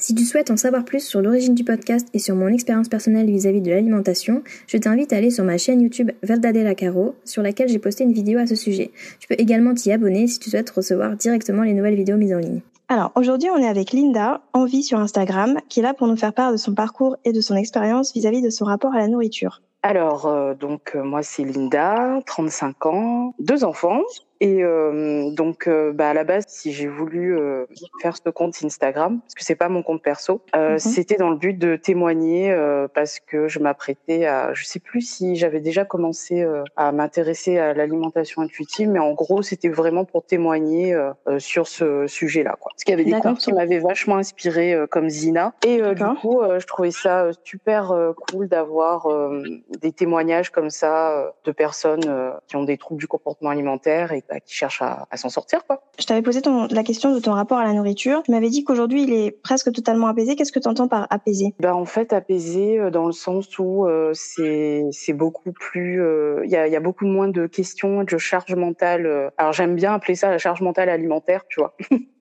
Si tu souhaites en savoir plus sur l'origine du podcast et sur mon expérience personnelle vis-à-vis de l'alimentation, je t'invite à aller sur ma chaîne YouTube Verdadella Caro, sur laquelle j'ai posté une vidéo à ce sujet. Tu peux également t'y abonner si tu souhaites recevoir directement les nouvelles vidéos mises en ligne. Alors aujourd'hui, on est avec Linda, en vie sur Instagram, qui est là pour nous faire part de son parcours et de son expérience vis-à-vis de son rapport à la nourriture. Alors, euh, donc, euh, moi, c'est Linda, 35 ans, deux enfants. Et euh, donc, euh, bah, à la base, si j'ai voulu euh, faire ce compte Instagram, parce que c'est pas mon compte perso, mhm. c'était dans le but de témoigner parce que je m'apprêtais à, je sais plus si j'avais déjà commencé à m'intéresser à l'alimentation intuitive, mais en gros, c'était vraiment pour témoigner sur ce sujet-là. Quoi. Parce qu'il y avait des comptes qui m'avaient vachement inspiré, comme Zina, et du coup, je trouvais ça super cool d'avoir des témoignages comme ça de personnes qui ont des troubles du comportement alimentaire et bah, qui cherche à, s'en sortir. Quoi. Je t'avais posé ton, la question de ton rapport à la nourriture. Tu m'avais dit qu'aujourd'hui, il est presque totalement apaisé. Qu'est-ce que tu entends par apaisé ben, En fait, apaisé euh, dans le sens où euh, c'est beaucoup plus... Euh, il y, a, y a beaucoup moins de questions, de charge mentale. Alors j'aime bien appeler ça la charge mentale alimentaire, tu vois.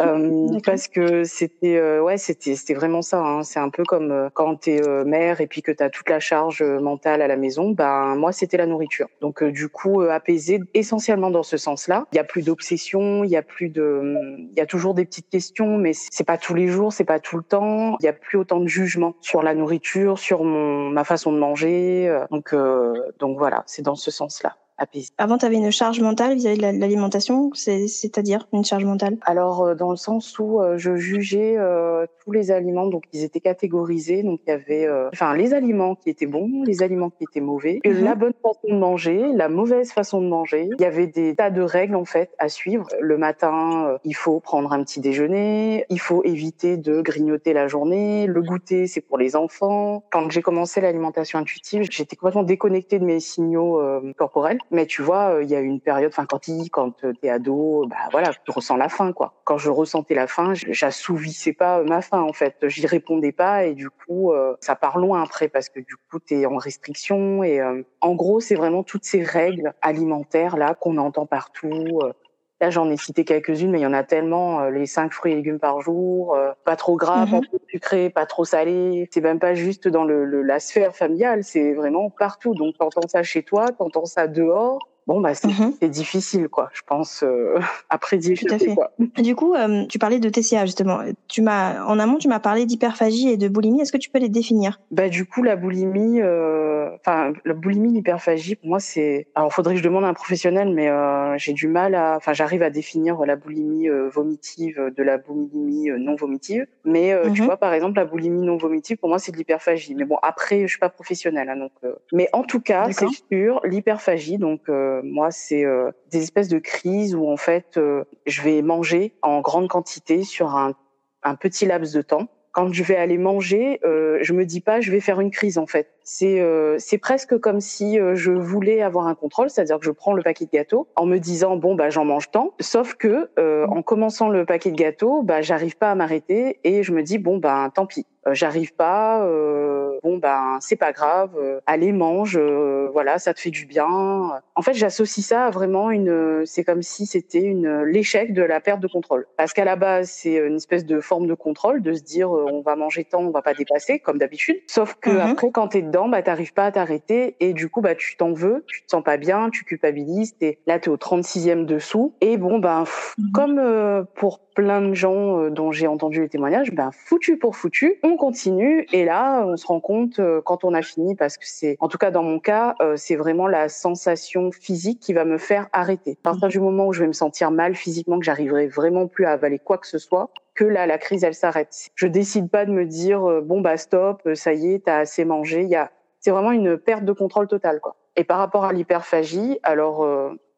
euh, parce que c'était euh, ouais c'était c'était vraiment ça hein. c'est un peu comme euh, quand tu es euh, mère et puis que tu as toute la charge mentale à la maison ben moi c'était la nourriture. Donc du coup apaisé essentiellement dans ce sens-là. Il y a plus d'obsession il y a plus de il y a toujours des petites questions mais c'est pas tous les jours c'est pas tout le temps. Il y a plus autant de jugement sur la nourriture sur mon ma façon de manger donc donc voilà c'est dans ce sens-là avant, tu avais une charge mentale vis-à-vis de l'alimentation, c'est-à-dire une charge mentale? Alors, euh, dans le sens où euh, je jugeais euh, tous les aliments, donc ils étaient catégorisés. Donc, il y avait enfin les aliments qui étaient bons, les aliments qui étaient mauvais, mhm. la bonne façon de manger, la mauvaise façon de manger. Il y avait des tas de règles, en fait, à suivre. Le matin, il faut prendre un petit déjeuner, il faut éviter de grignoter la journée, le goûter, c'est pour les enfants. Quand j'ai commencé l'alimentation intuitive, j'étais complètement déconnectée de mes signaux corporels. Mais tu vois, euh, il y a une période, enfin quand tu quand euh, t'es ado, bah voilà, tu ressens la faim quoi. Quand je ressentais la faim, j'assouvissais pas euh, ma faim en fait, j'y répondais pas et du coup ça part loin après parce que du coup t'es en restriction et en gros c'est vraiment toutes ces règles alimentaires là qu'on entend partout. Là, j'en ai cité quelques-unes, mais il y en a tellement. les cinq fruits et légumes par jour, pas trop gras, pas mhm. trop sucré, pas trop salé. C'est même pas juste dans le, la sphère familiale, c'est vraiment partout. Donc, t'entends ça chez toi, t'entends ça dehors bon bah c'est difficile quoi je pense euh, après d'y Tout à fait. Quoi. Du coup euh, tu parlais de TCA justement. Tu m'as en amont tu m'as parlé d'hyperphagie et de boulimie. Est-ce que tu peux les définir? Bah du coup la boulimie euh, enfin la boulimie l'hyperphagie pour moi c'est alors faudrait que je demande à un professionnel mais euh, j'ai du mal à enfin j'arrive à définir la boulimie vomitive de la boulimie non vomitive. Mais tu mhm. vois par exemple la boulimie non vomitive pour moi c'est de l'hyperphagie. Mais bon après je suis pas professionnelle hein, donc mais en tout cas c'est sûr l'hyperphagie donc euh, moi, c'est euh, des espèces de crises où en fait, euh, je vais manger en grande quantité sur un, un petit laps de temps. Quand je vais aller manger, je me dis pas je vais faire une crise en fait. C'est c'est presque comme si je voulais avoir un contrôle, c'est-à-dire que je prends le paquet de gâteaux en me disant bon bah j'en mange tant. Sauf que en commençant le paquet de gâteaux, bah j'arrive pas à m'arrêter et je me dis bon bah tant pis, j'arrive pas bon ben c'est pas grave, euh, allez mange, euh, voilà, ça te fait du bien. En fait, j'associe ça à vraiment une, c'est comme si c'était une l'échec de la perte de contrôle. Parce qu'à la base, c'est une espèce de forme de contrôle, de se dire euh, on va manger tant, on va pas dépasser comme d'habitude. Sauf que mhm. après, quand t'es dedans, bah t'arrives pas à t'arrêter et du coup bah tu t'en veux, tu te sens pas bien, tu culpabilises. Et là t'es au 36e dessous et bon ben mhm. comme pour plein de gens dont j'ai entendu les témoignages, ben foutu pour foutu, on continue et là on se rend compte euh, quand on a fini parce que c'est, en tout cas dans mon cas, euh, c'est vraiment la sensation physique qui va me faire arrêter. À partir du moment où je vais me sentir mal physiquement, que j'arriverai vraiment plus à avaler quoi que ce soit, que là la crise elle s'arrête. Je décide pas de me dire euh, bon bah stop, ça y est, t'as assez mangé. Il y a, c'est vraiment une perte de contrôle totale quoi. Et par rapport à l'hyperphagie, alors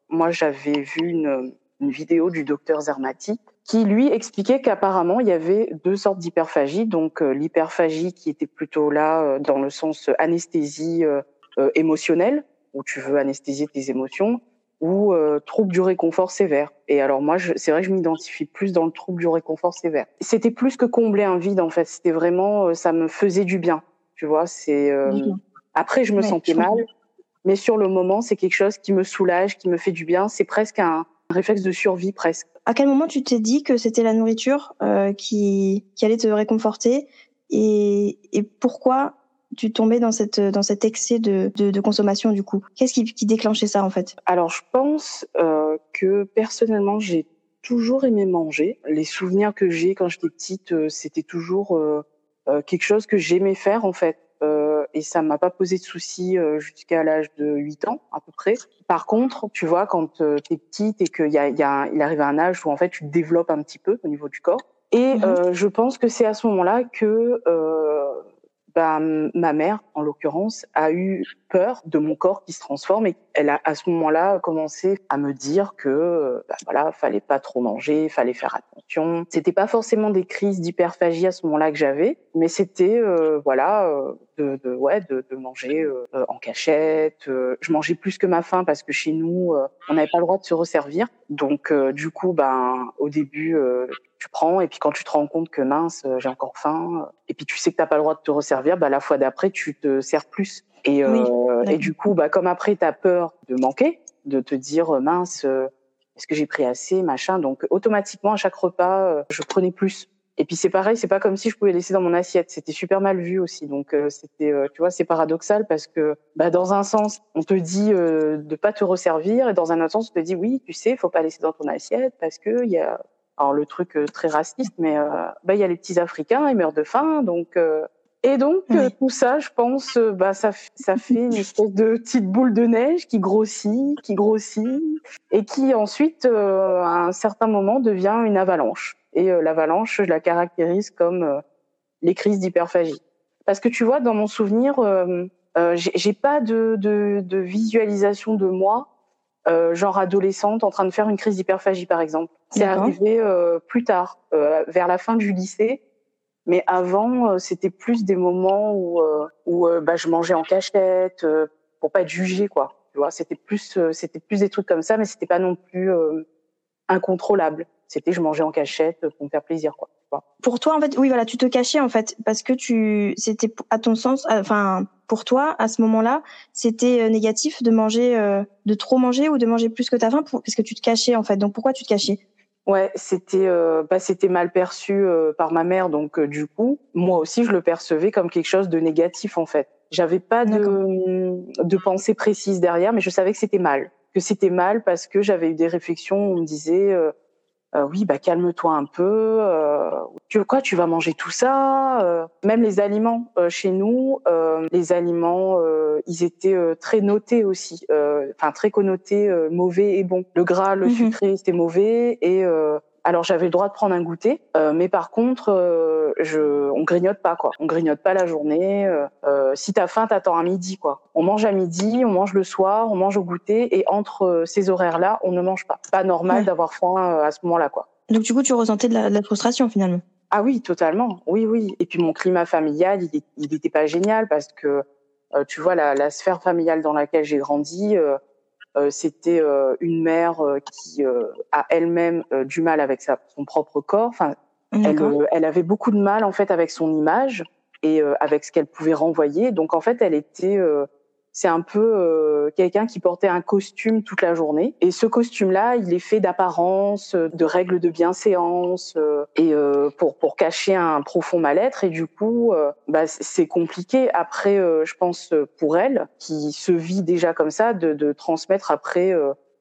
moi j'avais vu une, une vidéo du docteur Zermati qui lui expliquait qu'apparemment il y avait deux sortes d'hyperphagie, donc euh, l'hyperphagie qui était plutôt là euh, dans le sens anesthésie euh, émotionnelle, où tu veux anesthésier tes émotions, ou euh, trouble du réconfort sévère. Et alors moi, c'est vrai que je m'identifie plus dans le trouble du réconfort sévère. C'était plus que combler un vide en fait. C'était vraiment, euh, ça me faisait du bien. Tu vois, c'est. Euh, après, je me sentais mal, mais sur le moment, c'est quelque chose qui me soulage, qui me fait du bien. C'est presque un, réflexe de survie presque. À quel moment tu t'es dit que c'était la nourriture euh, qui, qui allait te réconforter? Et, et pourquoi tu tombais dans cette dans cet excès de, de, de consommation du coup Qu'est-ce qui, qui déclenchait ça en fait? Alors je pense euh, que personnellement j'ai toujours aimé manger. Les souvenirs que j'ai quand j'étais petite, euh, c'était toujours euh, euh, quelque chose que j'aimais faire en fait. Euh, et ça m'a pas posé de soucis jusqu'à l'âge de 8 ans à peu près. Par contre, tu vois, quand tu es petite et qu'il y a, y a, il arrive à un âge où en fait tu te développes un petit peu au niveau du corps. Et mmh je pense que c'est à ce moment-là que bah, ma mère, en l'occurrence, a eu peur de mon corps qui se transforme et elle a à ce moment-là commencé à me dire que bah, voilà, fallait pas trop manger, fallait faire attention. C'était pas forcément des crises d'hyperphagie à ce moment-là que j'avais, mais c'était euh, voilà euh, de, de, ouais de, de manger euh, en cachette. je mangeais plus que ma faim parce que chez nous on n'avait pas le droit de se resservir. Donc du coup ben au début tu prends et puis quand tu te rends compte que mince j'ai encore faim et puis tu sais que t'as pas le droit de te resservir, bah la fois d'après tu te sers plus. Et, euh, et du coup, bah, comme après, tu as peur de manquer, de te dire euh, mince, euh, est-ce que j'ai pris assez, machin. Donc automatiquement, à chaque repas, je prenais plus. Et puis c'est pareil, c'est pas comme si je pouvais laisser dans mon assiette. C'était super mal vu aussi. Donc c'était, tu vois, c'est paradoxal parce que bah, dans un sens, on te dit euh, de pas te resservir, et dans un autre sens, on te dit oui, tu sais, faut pas laisser dans ton assiette parce que il y a alors le truc très raciste, mais bah il y a les petits Africains, ils meurent de faim, donc et donc euh, tout ça, je pense, euh, bah ça, ça fait une espèce de petite boule de neige qui grossit, qui grossit, et qui ensuite, euh, à un certain moment, devient une avalanche. Et l'avalanche, je la caractérise comme les crises d'hyperphagie. Parce que tu vois, dans mon souvenir, j'ai pas de, de, de, visualisation de moi, genre adolescente, en train de faire une crise d'hyperphagie, par exemple. C'est arrivé plus tard, vers la fin du lycée mais avant, euh, c'était plus des moments où, euh, où euh, bah, je mangeais en cachette pour pas être jugée, quoi. Tu vois, c'était plus, c'était plus des trucs comme ça, mais c'était pas non plus incontrôlable. C'était je mangeais en cachette pour me faire plaisir, quoi. Pour toi, en fait, oui, voilà, tu te cachais en fait parce que tu, c'était à ton sens, enfin, pour toi, à ce moment-là, c'était négatif de manger, de trop manger ou de manger plus que ta faim, parce que tu te cachais en fait. Donc pourquoi tu te cachais? Ouais, c'était euh, bah, c'était mal perçu euh, par ma mère, donc euh, du coup, moi aussi, je le percevais comme quelque chose de négatif en fait. J'avais pas de de pensée précise derrière, mais je savais que c'était mal, que c'était mal parce que j'avais eu des réflexions où on me disait euh, oui, bah calme-toi un peu. Euh, tu quoi, tu vas manger tout ça euh, Même les aliments euh, chez nous, les aliments, ils étaient très notés aussi, enfin très connotés mauvais et bon. Le gras, le mhm. sucré, c'était mauvais et alors j'avais le droit de prendre un goûter, euh, mais par contre, euh, je, on grignote pas quoi. On grignote pas la journée. Euh, euh si t'as faim, t'attends à midi quoi. On mange à midi, on mange le soir, on mange au goûter, et entre ces horaires-là, on ne mange pas. Pas normal d'avoir faim à ce moment-là quoi. Donc du coup, tu ressentais de la, de la, frustration finalement. Ah oui, totalement. Oui, oui. Et puis mon climat familial, il, il était pas génial parce que tu vois la, la, sphère familiale dans laquelle j'ai grandi. Euh, c'était euh, une mère euh, qui a elle-même du mal avec sa, son propre corps. Enfin, elle, elle, avait beaucoup de mal en fait avec son image et avec ce qu'elle pouvait renvoyer. Donc en fait, elle était c'est un peu euh, quelqu'un qui portait un costume toute la journée. Et ce costume-là, il est fait d'apparence, de règles de bienséance, euh, et euh, pour pour cacher un profond mal-être. Et du coup, bah, c'est compliqué après, je pense pour elle, qui se vit déjà comme ça, de, de transmettre après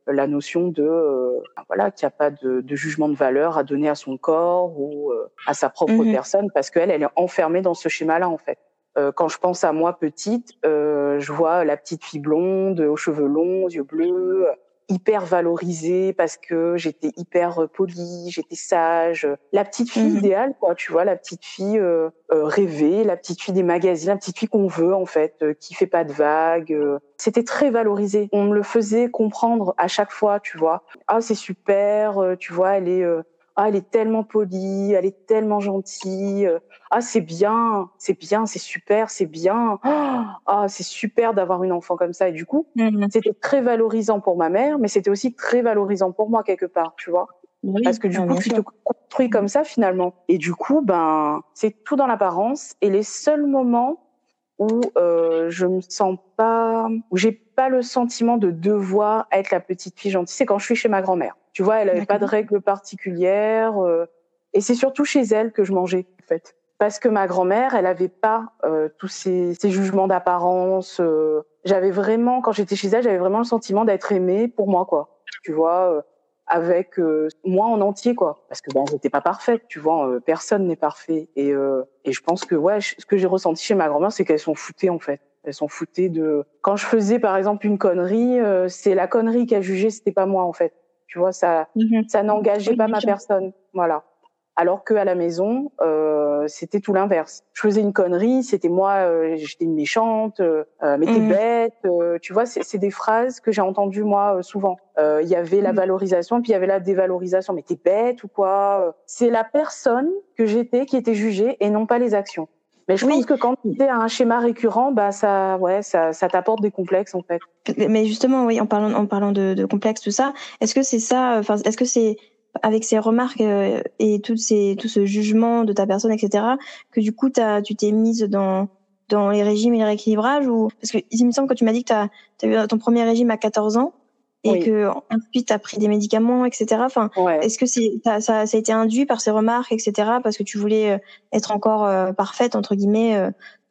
la notion de voilà qu'il n'y a pas de, de, jugement de valeur à donner à son corps ou à sa propre mmh personne parce qu'elle elle est enfermée dans ce schéma là en fait euh, quand je pense à moi petite, euh, je vois la petite fille blonde, aux cheveux longs, aux yeux bleus, hyper valorisée parce que j'étais hyper polie, j'étais sage, la petite fille mhm. idéale quoi, tu vois, la petite fille euh, euh, rêvée, la petite fille des magazines, la petite fille qu'on veut en fait, euh, qui fait pas de vagues. C'était très valorisé. On me le faisait comprendre à chaque fois, tu vois. Ah c'est super, tu vois, elle est ah elle est tellement polie, elle est tellement gentille, ah c'est bien, c'est bien, c'est super, c'est bien, ah c'est super d'avoir une enfant comme ça et du coup mmh. c'était très valorisant pour ma mère, mais c'était aussi très valorisant pour moi quelque part, tu vois. Parce que du ah, coup, tu te construis comme ça finalement. Et du coup, ben, c'est tout dans l'apparence. Et les seuls moments où euh, je me sens pas, où j'ai pas le sentiment de devoir être la petite fille gentille, c'est quand je suis chez ma grand-mère. Tu vois, elle avait pas de règles particulières. Euh, et c'est surtout chez elle que je mangeais, en fait. Parce que ma grand-mère, elle avait pas euh, tous ces, ces jugements d'apparence. Euh, j'avais vraiment, quand j'étais chez elle, j'avais vraiment le sentiment d'être aimée pour moi, quoi. Tu vois, euh, avec euh, moi en entier quoi parce que bon j'étais pas parfaite tu vois euh, personne n'est parfait et euh, et je pense que ouais ce que j'ai ressenti chez ma grand-mère c'est qu'elles sont foutées en fait elles sont foutées de quand je faisais par exemple une connerie c'est la connerie qui a jugé c'était pas moi en fait tu vois ça mhm. ça n'engageait pas ma personne voilà alors que à la maison euh, c'était tout l'inverse. Je faisais une connerie, c'était moi, euh, j'étais une méchante, euh, mais t'es mmh. bête, tu vois, c'est des phrases que j'ai entendues moi souvent. Il y avait la mmh. valorisation, puis il y avait la dévalorisation, mais t'es bête ou quoi C'est la personne que j'étais qui était jugée et non pas les actions. Mais je pense que quand tu as un schéma récurrent, bah ça, ouais, ça, ça t'apporte des complexes en fait. Mais justement, oui, en parlant, en parlant de, de complexes, tout ça, est-ce que c'est ça, enfin, est-ce que c'est avec ces remarques euh, et tout, ces, tout ce jugement de ta personne, etc., que du coup, as, tu t'es mise dans, dans les régimes et les rééquilibrages ou parce que il me semble que tu m'as dit que tu as, eu ton premier régime à 14 ans et que ensuite tu as pris des médicaments, etc. Enfin, est-ce que c'est ça, ça, a été induit par ces remarques, etc. Parce que tu voulais euh, être encore euh, parfaite entre guillemets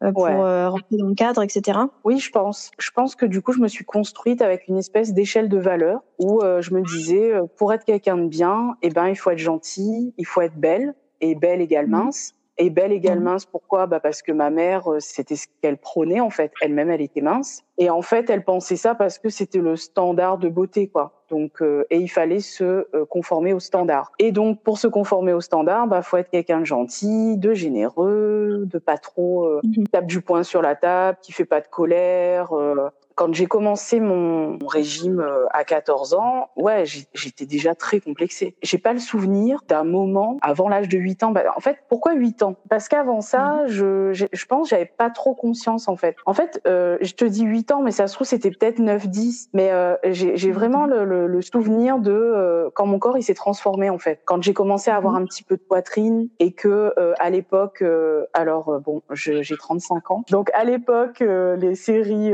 euh, pour euh, rentrer dans le cadre, etc. Oui, je pense. Je pense que du coup, je me suis construite avec une espèce d'échelle de valeur où je me disais, pour être quelqu'un de bien, eh ben, il faut être gentil, il faut être belle et belle égale mmh. mince. Et belle égale mmh. mince, pourquoi? Bah Parce que ma mère, c'était ce qu'elle prônait en fait. Elle-même, elle était mince. Et en fait, elle pensait ça parce que c'était le standard de beauté, quoi. Donc, euh, et il fallait se euh, conformer au standard. Et donc, pour se conformer au standard, bah, faut être quelqu'un de gentil, de généreux, de pas trop euh, mhm. tape du poing sur la table, qui fait pas de colère, euh, quand j'ai commencé mon régime euh, à 14 ans, ouais, j'étais déjà très complexée. J'ai pas le souvenir d'un moment avant l'âge de 8 ans. Bah, en fait, pourquoi 8 ans? Parce qu'avant ça, mhm. je, je pense j'avais pas trop conscience en fait. En fait, euh, je te dis 8 ans, mais ça se trouve c'était peut-être 9 10, mais euh, j'ai vraiment le, le, le, souvenir de euh, quand mon corps il s'est transformé en fait. Quand j'ai commencé à avoir mhm. un petit peu de poitrine et que euh, à l'époque alors bon, j'ai 35 ans. Donc à l'époque les séries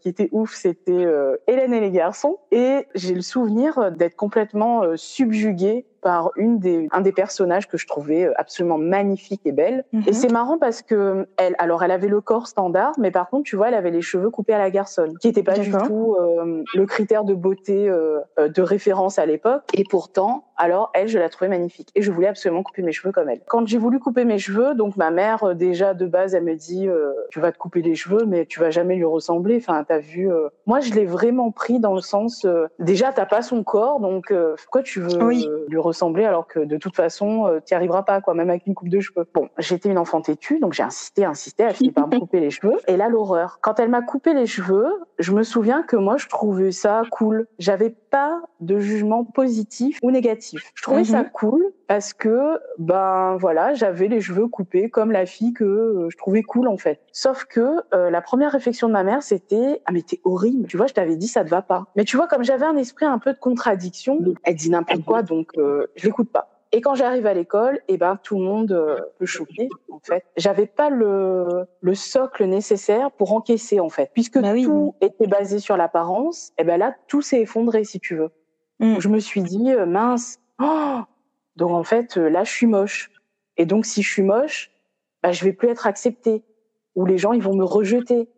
qui étaient ouf, c'était euh, Hélène et les garçons. Et j'ai le souvenir d'être complètement euh, subjuguée par une des, un des personnages que je trouvais euh, absolument magnifique et belle. Et mhm. c'est marrant parce que elle, alors elle avait le corps standard, mais par contre, tu vois, elle avait les cheveux coupés à la garçonne, qui n'était pas du tout euh, le critère de beauté euh, de référence à l'époque. Et pourtant, alors elle, je la trouvais magnifique et je voulais absolument couper mes cheveux comme elle. Quand j'ai voulu couper mes cheveux, donc ma mère déjà de base, elle me dit, tu vas te couper les cheveux, mais tu vas jamais lui ressembler. Enfin, t'as vu. Moi, je l'ai vraiment pris dans le sens, déjà, t'as pas son corps, donc pourquoi tu veux lui ressembler ressembler alors que de toute façon, euh, tu n'y arriveras pas, quoi, même avec une coupe de cheveux. Bon, j'étais une enfant têtue, donc j'ai insisté, insisté, elle a fini par me couper les cheveux. Et là, l'horreur. Quand elle m'a coupé les cheveux, je me souviens que moi, je trouvais ça cool. J'avais pas de jugement positif ou négatif. Je trouvais ça mhm. cool parce que, ben voilà, j'avais les cheveux coupés comme la fille que euh, je trouvais cool en fait. Sauf que euh, la première réflexion de ma mère, c'était ah mais t'es horrible. Tu vois, je t'avais dit ça te va pas. Mais tu vois, comme j'avais un esprit un peu de contradiction, elle dit n'importe quoi, donc je l'écoute pas. Et quand j'arrive à l'école, eh ben tout le monde euh, peut choquer en fait. J'avais pas le, le socle nécessaire pour encaisser en fait, puisque bah tout était basé sur l'apparence. Et eh ben là, tout s'est effondré si tu veux. Mm. Je me suis dit euh, mince. Oh donc en fait, euh, là, je suis moche. Et donc si je suis moche, bah, je vais plus être acceptée. Ou les gens, ils vont me rejeter.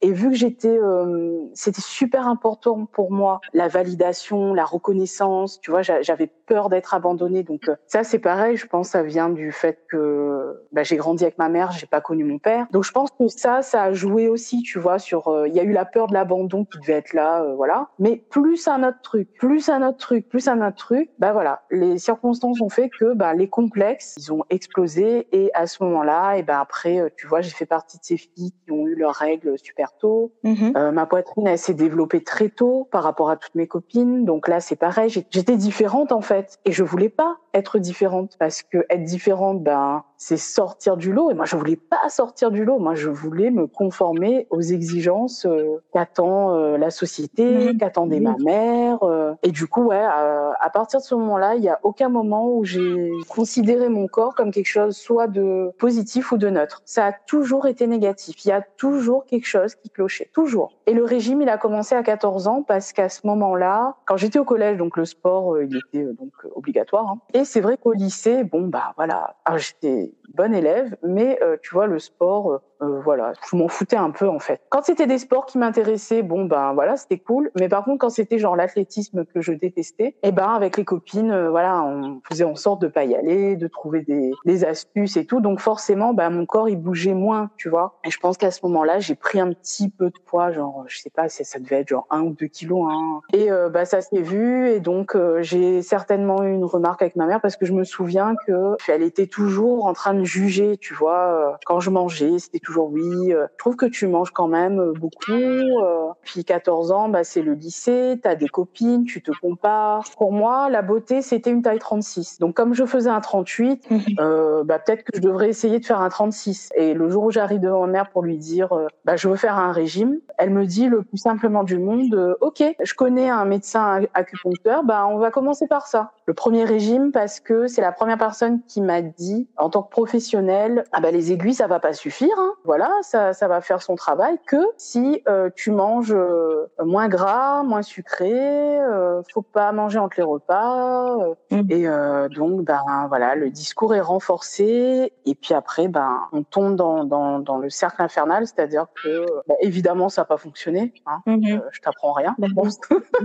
Et vu que j'étais, euh, c'était super important pour moi la validation, la reconnaissance. Tu vois, j'avais peur d'être abandonnée. Donc euh, ça, c'est pareil. Je pense ça vient du fait que bah, j'ai grandi avec ma mère, j'ai pas connu mon père. Donc je pense que ça, ça a joué aussi. Tu vois, sur euh, il y a eu la peur de l'abandon qui devait être là, voilà. Mais plus un autre truc, plus un autre truc, plus un autre truc. Bah voilà, les circonstances ont fait que bah, les complexes, ils ont explosé. Et à ce moment-là, et ben après, tu vois, j'ai fait partie de ces filles qui ont eu leurs règles super hyper tôt. Mhm. Euh, ma poitrine, elle s'est développée très tôt par rapport à toutes mes copines. Donc là, c'est pareil. J'étais différente en fait, et je voulais pas être différente parce que être différente, ben, c'est sortir du lot. Et moi, je voulais pas sortir du lot. Moi, je voulais me conformer aux exigences euh, qu'attend euh, la société, Mhm. qu'attendait ma mère. euh. Et du coup, ouais, à, partir de ce moment-là, il y a aucun moment où j'ai considéré mon corps comme quelque chose soit de positif ou de neutre. Ça a toujours été négatif. Il y a toujours quelque chose qui clochait, toujours. Et le régime, il a commencé à 14 ans parce qu'à ce moment-là, quand j'étais au collège, donc le sport, il était donc obligatoire. hein. Et c'est vrai qu'au lycée, bon bah voilà, alors j'étais bonne élève, mais euh, tu vois le sport, euh, voilà, je m'en foutais un peu en fait. Quand c'était des sports qui m'intéressaient, bon ben voilà, c'était cool. Mais par contre, quand c'était genre l'athlétisme que je détestais, et ben avec les copines, euh, voilà, on faisait en sorte de pas y aller, de trouver des, des astuces et tout. Donc forcément, ben mon corps il bougeait moins, tu vois. Et je pense qu'à ce moment-là, j'ai pris un petit peu de poids, genre je sais pas, ça devait être genre un ou deux kilos. Hein. Et euh, bah ça s'est vu et donc euh, j'ai certainement eu une remarque avec ma mère parce que je me souviens que elle était toujours en train de juger, tu vois, quand je mangeais, c'était toujours oui. euh, je trouve que tu manges quand même euh, beaucoup. euh. Puis 14 ans, bah c'est le lycée, t'as des copines, tu te compares. Pour moi, la beauté c'était une taille 36. Donc comme je faisais un 38, Mhm. euh, bah peut-être que je devrais essayer de faire un 36. Et le jour où j'arrive devant ma mère pour lui dire, euh, bah je veux faire un régime, elle me dit le plus simplement du monde, euh, ok, je connais un médecin acupuncteur, bah on va commencer par ça. Le premier régime parce que c'est la première personne qui m'a dit en tant que professionnel, ah bah les aiguilles ça va pas suffire, hein. voilà, ça ça va faire son travail que si euh, tu manges euh, moins gras, moins sucré, euh, faut pas manger entre les repas. euh, Mhm. Et euh, donc ben voilà, le discours est renforcé et puis après ben on tombe dans dans, dans le cercle infernal, c'est-à-dire que bah, évidemment ça n'a pas fonctionné, hein, Mhm. euh, je t'apprends rien. Bah, Bon.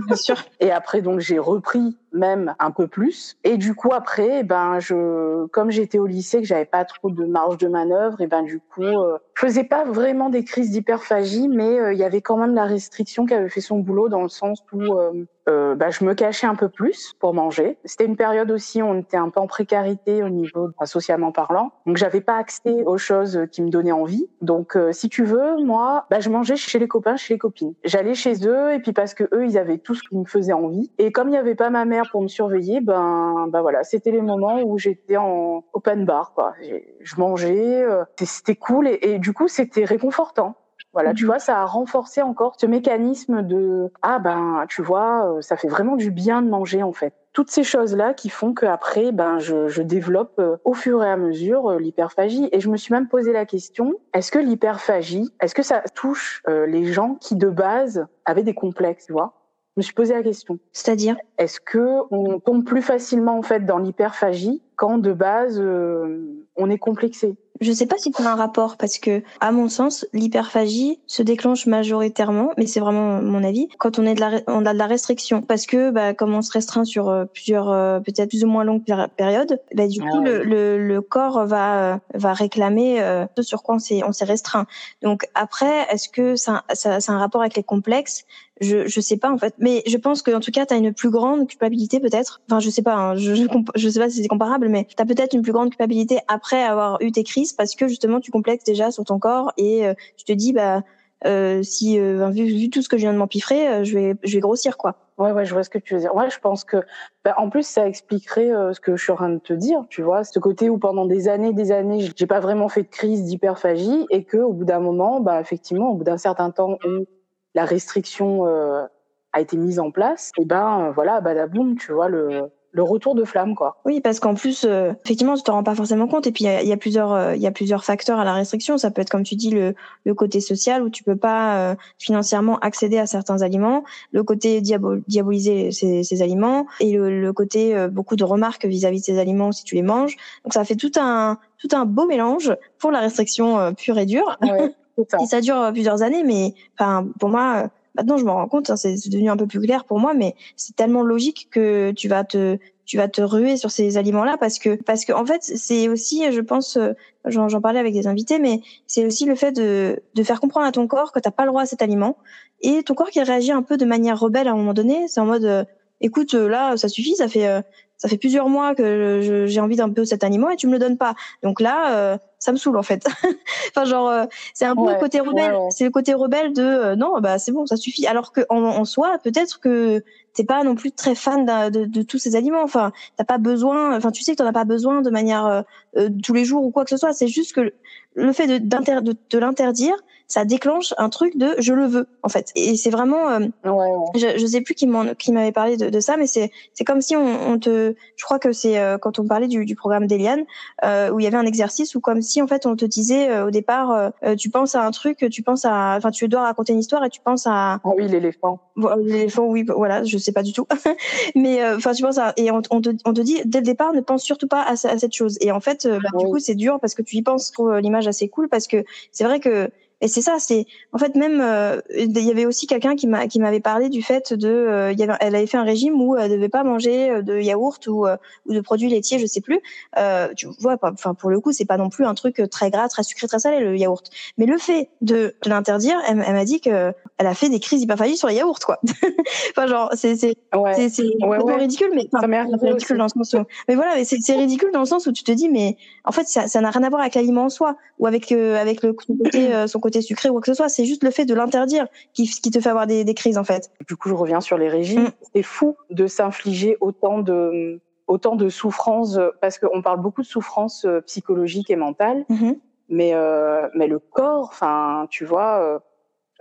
Bien sûr. Et après, donc, j'ai repris même un peu Et du coup, après, ben, je, comme j'étais au lycée, que j'avais pas trop de marge de manœuvre, et ben, du coup, euh, je faisais pas vraiment des crises d'hyperphagie, mais euh, il y avait quand même la restriction qui avait fait son boulot dans le sens où, euh, euh, bah, je me cachais un peu plus pour manger. C'était une période aussi où on était un peu en précarité au niveau enfin, socialement parlant. Donc, j'avais pas accès aux choses qui me donnaient envie. Donc, euh, si tu veux, moi, bah, je mangeais chez les copains, chez les copines. J'allais chez eux et puis parce que eux, ils avaient tout ce qui me faisait envie. Et comme il n'y avait pas ma mère pour me surveiller, ben, ben voilà, c'était les moments où j'étais en open bar, quoi. Je mangeais, euh, c'était cool et du coup, c'était réconfortant. Voilà, tu Mhm. vois, ça a renforcé encore ce mécanisme de ah ben tu vois, euh, ça fait vraiment du bien de manger en fait. Toutes ces choses là qui font que après ben je, je développe euh, au fur et à mesure euh, l'hyperphagie et je me suis même posé la question est-ce que l'hyperphagie, est-ce que ça touche euh, les gens qui de base avaient des complexes, tu vois? Je me suis posé la question. C'est-à-dire? Est-ce que on tombe plus facilement en fait dans l'hyperphagie quand de base on est complexé? Je sais pas si tu as un rapport parce que, à mon sens, l'hyperphagie se déclenche majoritairement, mais c'est vraiment mon avis, quand on est de la, on a de la restriction. Parce que, bah, comme on se restreint sur euh, plusieurs, euh, peut-être plus ou moins longues péri- périodes, bah, du Ah coup, le, ouais. le, le corps va, euh, va réclamer euh, ce sur quoi on s'est, on s'est restreint. Donc après, est-ce que ça, ça, ça a un rapport avec les complexes? Je je sais pas en fait mais je pense que en tout cas tu as une plus grande culpabilité peut-être enfin je sais pas hein, je, je sais pas si c'est comparable mais tu as peut-être une plus grande culpabilité après avoir eu tes crises parce que justement tu complexes déjà sur ton corps et euh, tu te dis bah euh, si euh, vu, tout ce que je viens de m'empiffrer euh, je vais je vais grossir quoi Ouais, ouais, je vois ce que tu veux dire. Ouais, je pense que, bah, en plus, ça expliquerait ce que je suis en train de te dire, tu vois, ce côté où pendant des années, des années, j'ai pas vraiment fait de crise d'hyperphagie et que, au bout d'un moment, bah, effectivement, au bout d'un certain temps où la restriction a été mise en place, et ben, voilà, badaboum, tu vois, le, le retour de flamme, quoi. Oui, parce qu'en plus, euh, effectivement, tu te rends pas forcément compte. Et puis, il y y a plusieurs, euh, il y a plusieurs facteurs à la restriction. Ça peut être, comme tu dis, le, le côté social où tu peux pas euh, financièrement accéder à certains aliments, le côté diabo diaboliser ces, ces aliments et le, le côté euh, beaucoup de remarques vis-à-vis de ces aliments si tu les manges. Donc, ça fait tout un, tout un beau mélange pour la restriction euh, pure et dure. Ouais, ça. Et ça dure plusieurs années, mais enfin, pour moi, euh, maintenant je me rends compte, hein, c'est devenu un peu plus clair pour moi, mais c'est tellement logique que tu vas te tu vas te ruer sur ces aliments-là parce que parce que en fait c'est aussi, je pense, euh, j'en j'en parlais avec des invités, mais c'est aussi le fait de de faire comprendre à ton corps que t'as pas le droit à cet aliment et ton corps qui réagit un peu de manière rebelle à un moment donné, c'est en mode euh, écoute euh, là ça suffit, ça fait ça fait plusieurs mois que j'ai envie d'un peu cet aliment et tu me le donnes pas. Donc là, ça me saoule en fait. enfin genre euh, c'est un peu le côté rebelle, c'est le côté rebelle de euh, non bah c'est bon ça suffit. Alors que en, en soi peut-être que t'es pas non plus très fan de, de, tous ces aliments. Enfin t'as pas besoin, enfin tu sais que t'en as pas besoin de manière euh, tous les jours ou quoi que ce soit. C'est juste que le fait de, de, de l'interdire, ça déclenche un truc de je le veux en fait. Et c'est vraiment, euh, ouais, Je, je sais plus qui qui m'avait parlé de, de, ça, mais c'est c'est comme si on, on, te, je crois que c'est euh, quand on parlait du, du programme d'Eliane euh, où il y avait un exercice où comme si en fait on te disait euh, au départ, tu penses à un truc, tu penses à, enfin tu dois raconter une histoire et tu penses à. Ah oui l'éléphant. L'éléphant oui voilà je sais pas du tout, mais enfin tu penses à et on, on, te on te dit dès le départ ne pense surtout pas à, à cette chose et en fait bah, du coup c'est dur parce que tu y penses. l'image assez cool parce que c'est vrai que et c'est ça, c'est en fait même euh, il y avait aussi quelqu'un qui m'a qui m'avait parlé du fait de euh, y avait, elle avait fait un régime où elle devait pas manger euh, de yaourt ou ou de produits laitiers, je sais plus. tu vois, enfin pour le coup, c'est pas non plus un truc très gras, très sucré, très salé le yaourt. Mais le fait de, l'interdire, elle, m'a dit que elle a fait des crises hyperphagiques sur les yaourts quoi. enfin genre c'est c'est c'est c'est ridicule mais enfin, ridicule dans le sens où mais voilà, mais c'est ridicule dans le sens où tu te dis mais en fait ça ça n'a rien à voir avec l'aliment en soi ou avec avec le côté son côté sucré ou quoi que ce soit. C'est juste le fait de l'interdire qui, qui te fait avoir des, des, crises en fait. Du coup, je reviens sur les régimes. Mm. C'est fou de s'infliger autant de autant de souffrances parce qu'on parle beaucoup de souffrances euh, psychologiques et mentales, mm-hmm. mais euh, mais le corps, enfin, tu vois,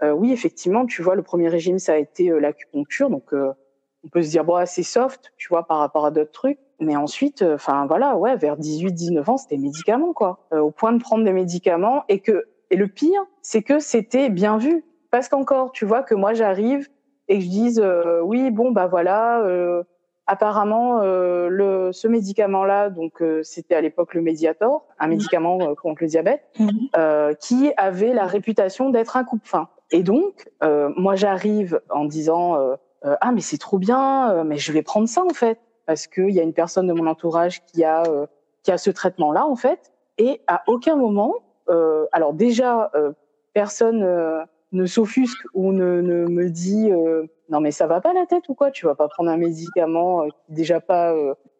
euh, oui, effectivement, tu vois, le premier régime ça a été euh, l'acupuncture, donc on peut se dire bon, c'est soft, tu vois, par rapport à d'autres trucs. Mais ensuite, enfin voilà, ouais, vers 18-19 ans, c'était médicaments quoi, au point de prendre des médicaments et que et le pire, c'est que c'était bien vu. Parce qu'encore, tu vois, que moi j'arrive et que je dise euh, oui, bon bah voilà, euh, apparemment euh, le ce médicament-là, donc c'était à l'époque le Mediator, un médicament contre le diabète, mhm. qui avait la réputation d'être un coupe-faim. Et donc, moi j'arrive en disant ah mais c'est trop bien, mais je vais prendre ça en fait, parce qu'il y a une personne de mon entourage qui a qui a ce traitement-là en fait, et à aucun moment euh, alors déjà, euh, personne euh, ne s'offusque ou ne, me dit non mais ça va pas la tête ou quoi, tu vas pas prendre un médicament déjà pas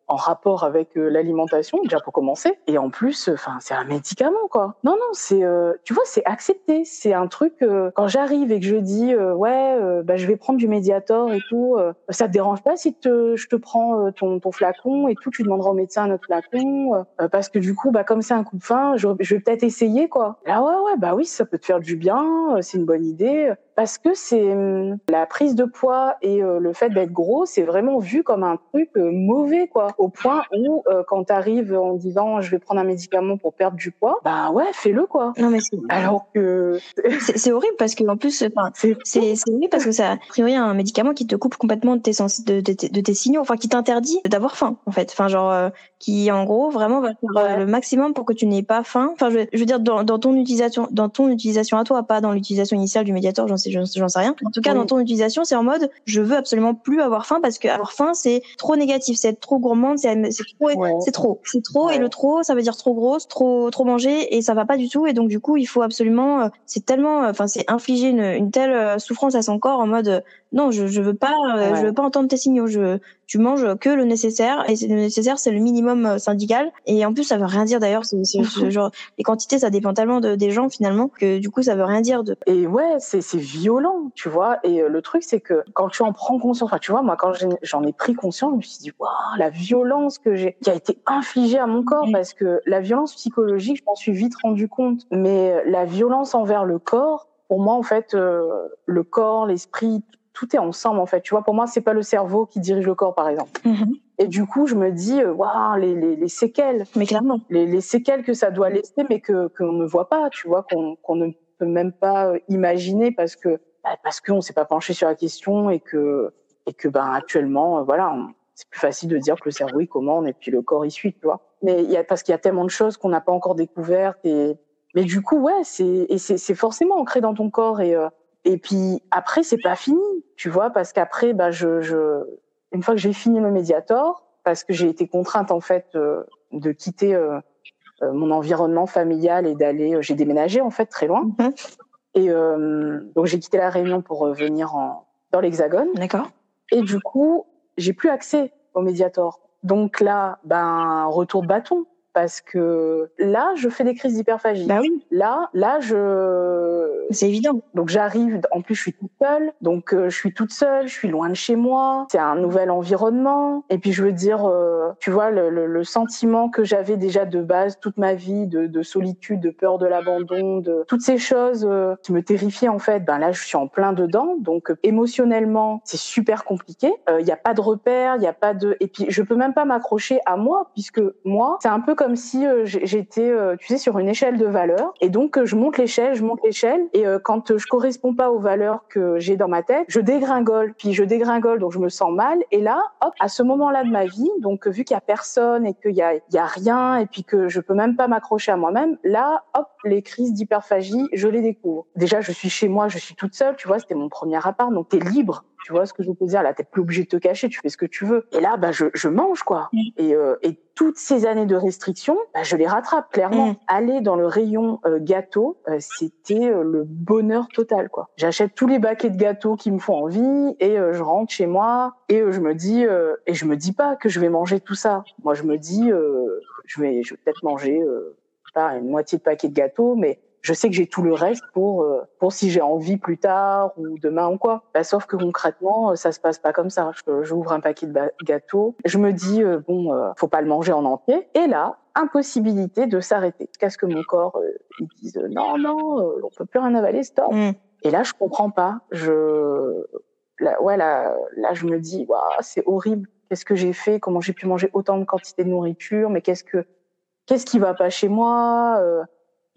en rapport avec euh, l'alimentation déjà pour commencer. Et en plus enfin c'est un médicament quoi. Non non c'est euh, tu vois c'est accepté. C'est un truc euh, quand j'arrive et que je dis ouais bah je vais prendre du Mediator et tout ça te dérange pas si te, je te prends ton, ton flacon et tout tu demanderas au médecin un autre flacon parce que du coup bah comme c'est un coup de faim je, je vais peut-être essayer quoi. Là ouais ouais bah oui ça peut te faire du bien c'est une bonne idée parce que c'est hum, la prise de poids et le fait d'être gros c'est vraiment vu comme un truc mauvais quoi au point où euh, quand tu arrives en disant je vais prendre un médicament pour perdre du poids, bah ouais, fais-le quoi. Non mais c'est alors que c'est horrible parce que en plus enfin c'est c'est horrible parce que ça a priori un médicament qui te coupe complètement de tes sens, de, de, de, tes signaux, enfin qui t'interdit d'avoir faim en fait. Enfin genre euh, qui en gros vraiment va faire euh, le maximum pour que tu n'aies pas faim. Enfin je, je veux dire dans, dans, ton utilisation dans ton utilisation à toi, pas dans l'utilisation initiale du médiator, j'en sais j'en sais rien. En tout cas dans ton utilisation, c'est en mode je veux absolument plus avoir faim parce que avoir faim c'est trop négatif, c'est être trop gourmand c'est trop, c'est trop, c'est trop, et le trop, ça veut dire trop grosse, trop, trop manger, et ça va pas du tout, et donc du coup, il faut absolument, euh, c'est tellement, euh, enfin, c'est infliger une, une, telle euh, souffrance à son corps en mode, non, je, je veux pas, je veux pas entendre tes signaux, je, tu manges que le nécessaire et le nécessaire c'est le minimum euh, syndical. Et en plus ça veut rien dire d'ailleurs c'est genre les quantités ça dépend tellement de, des gens finalement que du coup ça veut rien dire de et ouais c'est c'est violent tu vois. Et euh, le truc c'est que quand tu en prends conscience enfin tu vois moi quand j'en ai, pris conscience je me suis dit waouh la violence que j'ai qui a été infligée à mon corps parce que la violence psychologique je m'en suis vite rendu compte. Mais la violence envers le corps pour moi en fait euh, le corps l'esprit tout est ensemble en fait. Tu vois, pour moi, c'est pas le cerveau qui dirige le corps, par exemple. Mm-hmm. Et du coup, je me dis, euh, waouh, les, les, les, séquelles, mais clairement, les, les, séquelles que ça doit laisser, mais que qu'on ne voit pas, tu vois, qu'on ne peut même pas euh, imaginer parce que bah, parce qu'on s'est pas penché sur la question et que et que ben actuellement, euh, voilà, c'est plus facile de dire que le cerveau il commande et puis le corps il suit, tu vois. Mais il y a parce qu'il y a tellement de choses qu'on n'a pas encore découvertes et mais du coup, ouais, c'est et c'est forcément ancré dans ton corps et et puis après, c'est pas fini, tu vois, parce qu'après, bah, je, je, une fois que j'ai fini le Mediator, parce que j'ai été contrainte en fait euh, de quitter euh, euh, mon environnement familial et d'aller, j'ai déménagé en fait très loin. Mhm. Et donc j'ai quitté la Réunion pour venir en, dans l'Hexagone. D'accord. Et du coup, j'ai plus accès au Mediator. Donc là, ben retour de bâton parce que là, je fais des crises d'hyperphagie. Bah oui. Là, là, je. C'est évident. Donc j'arrive. En plus, je suis toute seule. Donc euh, je suis toute seule. Je suis loin de chez moi. C'est un nouvel environnement. Et puis je veux dire, euh, tu vois, le, le, le sentiment que j'avais déjà de base toute ma vie, de, de solitude, de peur de l'abandon, de toutes ces choses euh, qui me terrifiaient en fait. Ben là, je suis en plein dedans. Donc émotionnellement, c'est super compliqué. Il n'y a pas de repères. Il n'y a pas de. Et puis je peux même pas m'accrocher à moi puisque moi, c'est un peu comme si euh, j'étais, euh, tu sais, sur une échelle de valeurs. Et donc, euh, je monte l'échelle, je monte l'échelle. Et quand je corresponds pas aux valeurs que j'ai dans ma tête, je dégringole. Puis je dégringole, donc je me sens mal. Et là, hop, à ce moment-là de ma vie, donc vu qu'il y a personne et qu'il y a, y a rien, et puis que je peux même pas m'accrocher à moi-même, là, hop, les crises d'hyperphagie, je les découvre. Déjà, je suis chez moi, je suis toute seule, tu vois, c'était mon premier appart, donc t'es libre. Tu vois ce que je veux dire Là, t'es plus obligé de te cacher, tu fais ce que tu veux. Et là, bah, je, je mange quoi. Et, euh, et toutes ces années de restrictions, bah, je les rattrape clairement. Mm. Aller dans le rayon euh, gâteau, euh, c'était euh, le bonheur total quoi. J'achète tous les baquets de gâteaux qui me font envie et je rentre chez moi et je me dis et je me dis pas que je vais manger tout ça. Moi, je me dis je vais je vais peut-être manger pas une moitié de paquet de gâteaux, mais je sais que j'ai tout le reste pour euh, pour si j'ai envie plus tard ou demain ou quoi. Bah, sauf que concrètement, euh, ça se passe pas comme ça. J'ouvre un paquet de gâteaux, je me dis euh, bon, euh, faut pas le manger en entier. Et là, impossibilité de s'arrêter. Qu'est-ce que mon corps euh, il dise non non, on peut plus rien avaler, stop. Mm. Et là, je comprends pas. Je là, ouais là là je me dis waouh, c'est horrible. Qu'est-ce que j'ai fait? Comment j'ai pu manger autant de quantité de nourriture? Mais qu'est-ce que qu'est-ce qui va pas chez moi?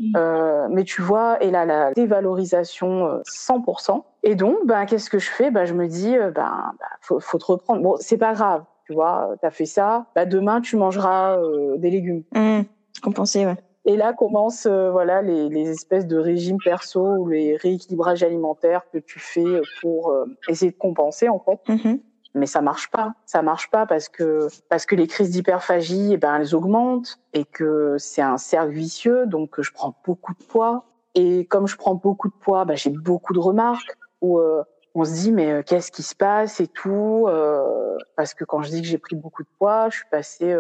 Euh, Mm. Euh, mais tu vois, et là, la dévalorisation 100%. Euh, et donc, ben, qu'est-ce que je fais? Ben, je me dis, euh, ben, ben, faut, faut te reprendre. Bon, c'est pas grave, tu vois, t'as fait ça. Ben, demain, tu mangeras euh, des légumes. Mmh, compenser, ouais. Et là commencent voilà les, les, espèces de régimes perso ou les rééquilibrages alimentaires que tu fais pour essayer de compenser en fait. Mmh mais ça marche pas. Ça marche pas parce que parce que les crises d'hyperphagie, eh ben elles augmentent et que c'est un cercle vicieux. Donc je prends beaucoup de poids et comme je prends beaucoup de poids, ben, j'ai beaucoup de remarques où euh, on se dit mais euh, qu'est-ce qui se passe et tout euh, parce que quand je dis que j'ai pris beaucoup de poids, je suis passée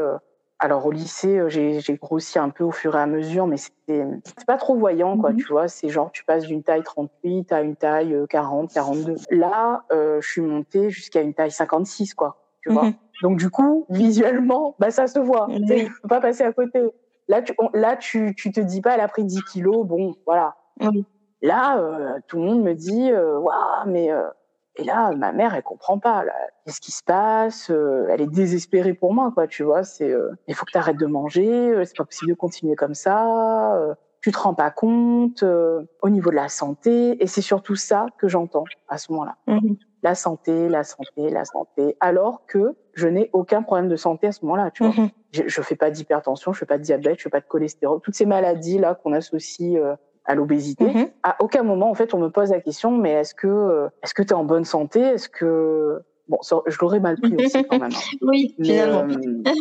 alors au lycée, euh, j'ai grossi un peu au fur et à mesure, mais c'était c'est pas trop voyant quoi, mhm. tu vois. C'est genre tu passes d'une taille 38 à une taille 40, euh, 42. Là, euh, je suis montée jusqu'à une taille 56 quoi, tu vois. Mhm. Donc du coup, visuellement, bah ça se voit. Tu peux pas passer à côté. Là, tu, là, tu, tu te dis pas, elle a pris 10 kilos, bon, voilà. Là, euh, tout le monde me dit, waouh, mais et là, ma mère, elle comprend pas. Qu'est-ce qui se passe euh, Elle est désespérée pour moi, quoi. Tu vois, c'est euh, il faut que tu arrêtes de manger. Euh, c'est pas possible de continuer comme ça. tu te rends pas compte au niveau de la santé. Et c'est surtout ça que j'entends à ce moment-là. Mhm. La santé, la santé, la santé. Alors que je n'ai aucun problème de santé à ce moment-là. Tu vois, mhm. je, je fais pas d'hypertension, je fais pas de diabète, je fais pas de cholestérol. Toutes ces maladies là qu'on associe à l'obésité. Mm-hmm. À aucun moment, en fait, on me pose la question, mais est-ce que euh, est-ce que tu es en bonne santé? Est-ce que Bon, je l'aurais mal pris aussi quand même. Hein. oui, finalement. Euh,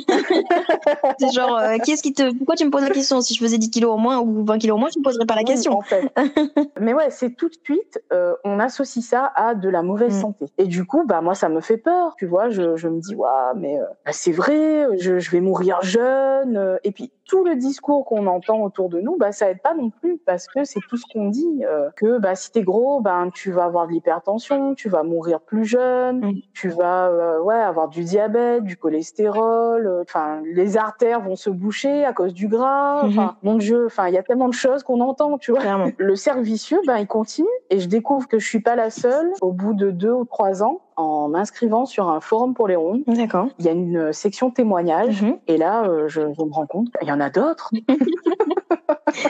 c'est genre, euh, qu'est-ce qui te, pourquoi tu me poses la question? Si je faisais 10 kilos au moins ou 20 kilos au moins, tu me poserais pas la question. En fait. Mais ouais, c'est tout de suite, euh, on associe ça à de la mauvaise mm. santé. Et du coup, bah moi, ça me fait peur. Tu vois, je, je me dis, waouh, mais bah, c'est vrai, je, je vais mourir jeune. et puis tout le discours qu'on entend autour de nous, bah ça aide pas non plus parce que c'est tout ce qu'on dit que bah si t'es gros, ben tu vas avoir de l'hypertension, tu vas mourir plus jeune. Tu vas euh, ouais avoir du diabète, du cholestérol, euh, enfin les artères vont se boucher à cause du gras. Enfin mon dieu, enfin il y a tellement de choses qu'on entend, tu vois. Le cercle vicieux, ben il continue et je découvre que je suis pas la seule. Au bout de deux ou trois ans, en m'inscrivant sur un forum pour les rondes. D'accord. Il y a une section témoignages mhm. et là euh, je, je, me rends compte, il y en a d'autres.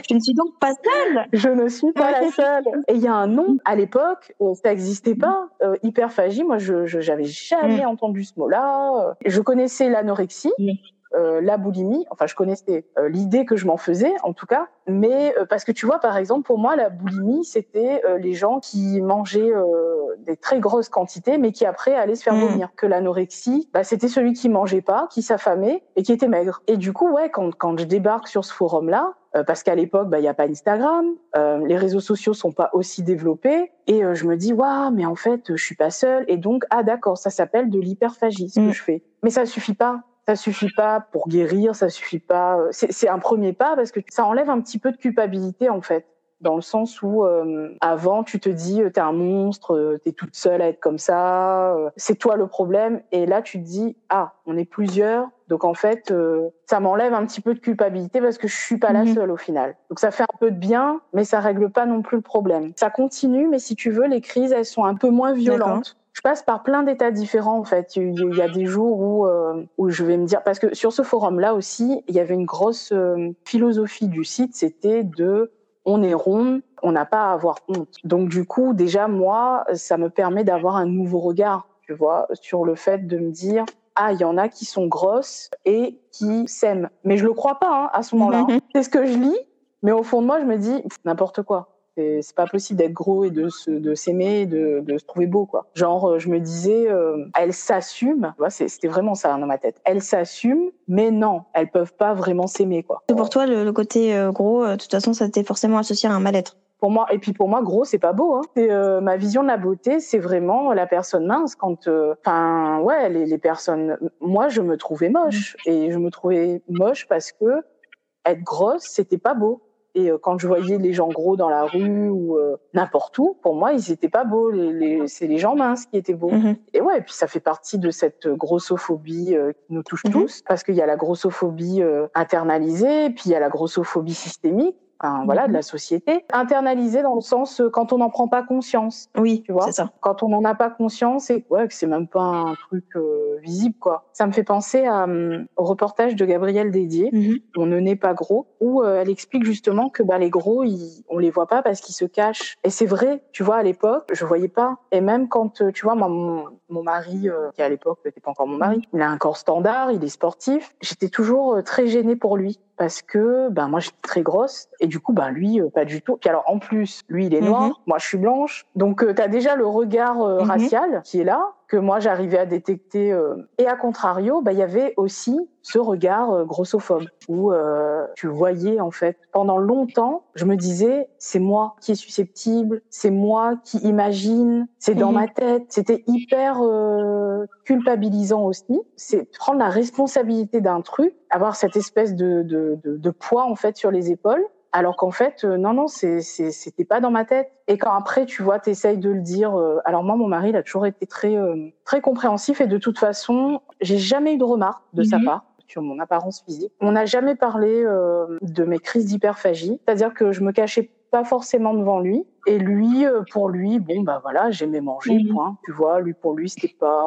je ne suis donc pas seule. Je ne suis pas la seule. Et il y a un nom. À l'époque, euh, ça n'existait pas. Euh, hyperphagie, moi, je j'avais jamais mm. entendu ce mot-là. Je connaissais l'anorexie. Mm. Euh, la boulimie, enfin je connaissais euh, l'idée que je m'en faisais en tout cas, mais euh, parce que tu vois par exemple pour moi la boulimie c'était les gens qui mangeaient des très grosses quantités mais qui après allaient se faire mm. vomir. Que l'anorexie, bah, c'était celui qui mangeait pas, qui s'affamait et qui était maigre. Et du coup ouais quand quand je débarque sur ce forum là, parce qu'à l'époque, bah, il n'y a pas Instagram, euh, les réseaux sociaux sont pas aussi développés, et euh, je me dis, waouh, mais en fait, je suis pas seule, et donc, ah d'accord, ça s'appelle de l'hyperphagie, ce que mm. je fais. Mais ça suffit pas ça suffit pas pour guérir, ça suffit pas. C'est un premier pas parce que ça enlève un petit peu de culpabilité en fait dans le sens où euh, avant tu te dis t'es un monstre, t'es toute seule à être comme ça, c'est toi le problème et là tu te dis ah on est plusieurs donc en fait ça m'enlève un petit peu de culpabilité parce que je suis pas la mhm. seule au final. Donc ça fait un peu de bien mais ça règle pas non plus le problème. Ça continue mais si tu veux les crises elles sont un peu moins violentes je passe par plein d'états différents en fait. Il y a des jours où euh, où je vais me dire parce que sur ce forum là aussi, il y avait une grosse euh, philosophie du site, c'était de on est rond, on n'a pas à avoir honte. Donc du coup, déjà moi, ça me permet d'avoir un nouveau regard, tu vois, sur le fait de me dire ah, il y en a qui sont grosses et qui s'aiment. Mais je le crois pas hein, à ce moment-là. C'est ce que je lis, mais au fond de moi, je me dis n'importe quoi c'est pas possible d'être gros et de se de s'aimer de, de se trouver beau quoi. Genre euh, je me disais euh, elles s'assument c'était vraiment ça dans ma tête. Elles s'assument mais non elles peuvent pas vraiment s'aimer quoi. Pour toi le, côté euh, gros de toute façon ça t'est forcément associé à un mal-être. Pour moi et puis pour moi gros c'est pas beau hein. c'est ma vision de la beauté c'est vraiment la personne mince quand enfin ouais les, les personnes moi je me trouvais moche. Et je me trouvais moche parce que être grosse c'était pas beau et euh, quand je voyais les gens gros dans la rue ou euh, n'importe où, pour moi, ils étaient pas beaux. Les, les, c'est les gens minces qui étaient beaux. Mhm. Et ouais, et puis ça fait partie de cette grossophobie euh, qui nous touche mhm. tous, parce qu'il y a la grossophobie internalisée, puis il y a la grossophobie systémique voilà, de la mhm. société. Internalisé dans le sens euh, quand on n'en prend pas conscience. Oui, tu vois. C'est ça. Quand on n'en a pas conscience et ouais, que c'est même pas un truc euh, visible quoi. Ça me fait penser à, hum, au reportage de Gabrielle Dédier, mhm. On ne naît pas gros, où euh, elle explique justement que bah les gros, ils, on les voit pas parce qu'ils se cachent. Et c'est vrai, tu vois, à l'époque, je voyais pas. Et même quand tu vois, mon, mon mari qui à l'époque n'était pas encore mon mari, il a un corps standard, il est sportif. J'étais toujours très gênée pour lui parce que ben moi j'étais très grosse et du coup ben lui euh, pas du tout. Puis alors en plus lui il est noir, mhm. moi je suis blanche, donc euh, tu as déjà le regard euh, mhm. racial qui est là que moi j'arrivais à détecter. Euh, et à contrario, bah il y avait aussi ce regard euh, grossophobe où euh, tu voyais en fait pendant longtemps, je me disais c'est moi qui est susceptible, c'est moi qui imagine, c'est dans mhm. ma tête. C'était hyper culpabilisant aussi. C'est prendre la responsabilité d'un truc, avoir cette espèce de, de, de, de poids en fait sur les épaules alors qu'en fait, euh, non, non, c'était pas dans ma tête. Et quand après, tu vois, t'essayes de le dire. Euh, alors moi, mon mari, il a toujours été très, euh, très compréhensif et de toute façon, j'ai jamais eu de remarques de sa mhm. part sur mon apparence physique. On n'a jamais parlé de mes crises d'hyperphagie, c'est-à-dire que je me cachais pas forcément devant lui. Et lui, euh, pour lui, bon bah voilà, j'aimais manger, mhm. point. Tu vois, lui pour lui, c'était pas,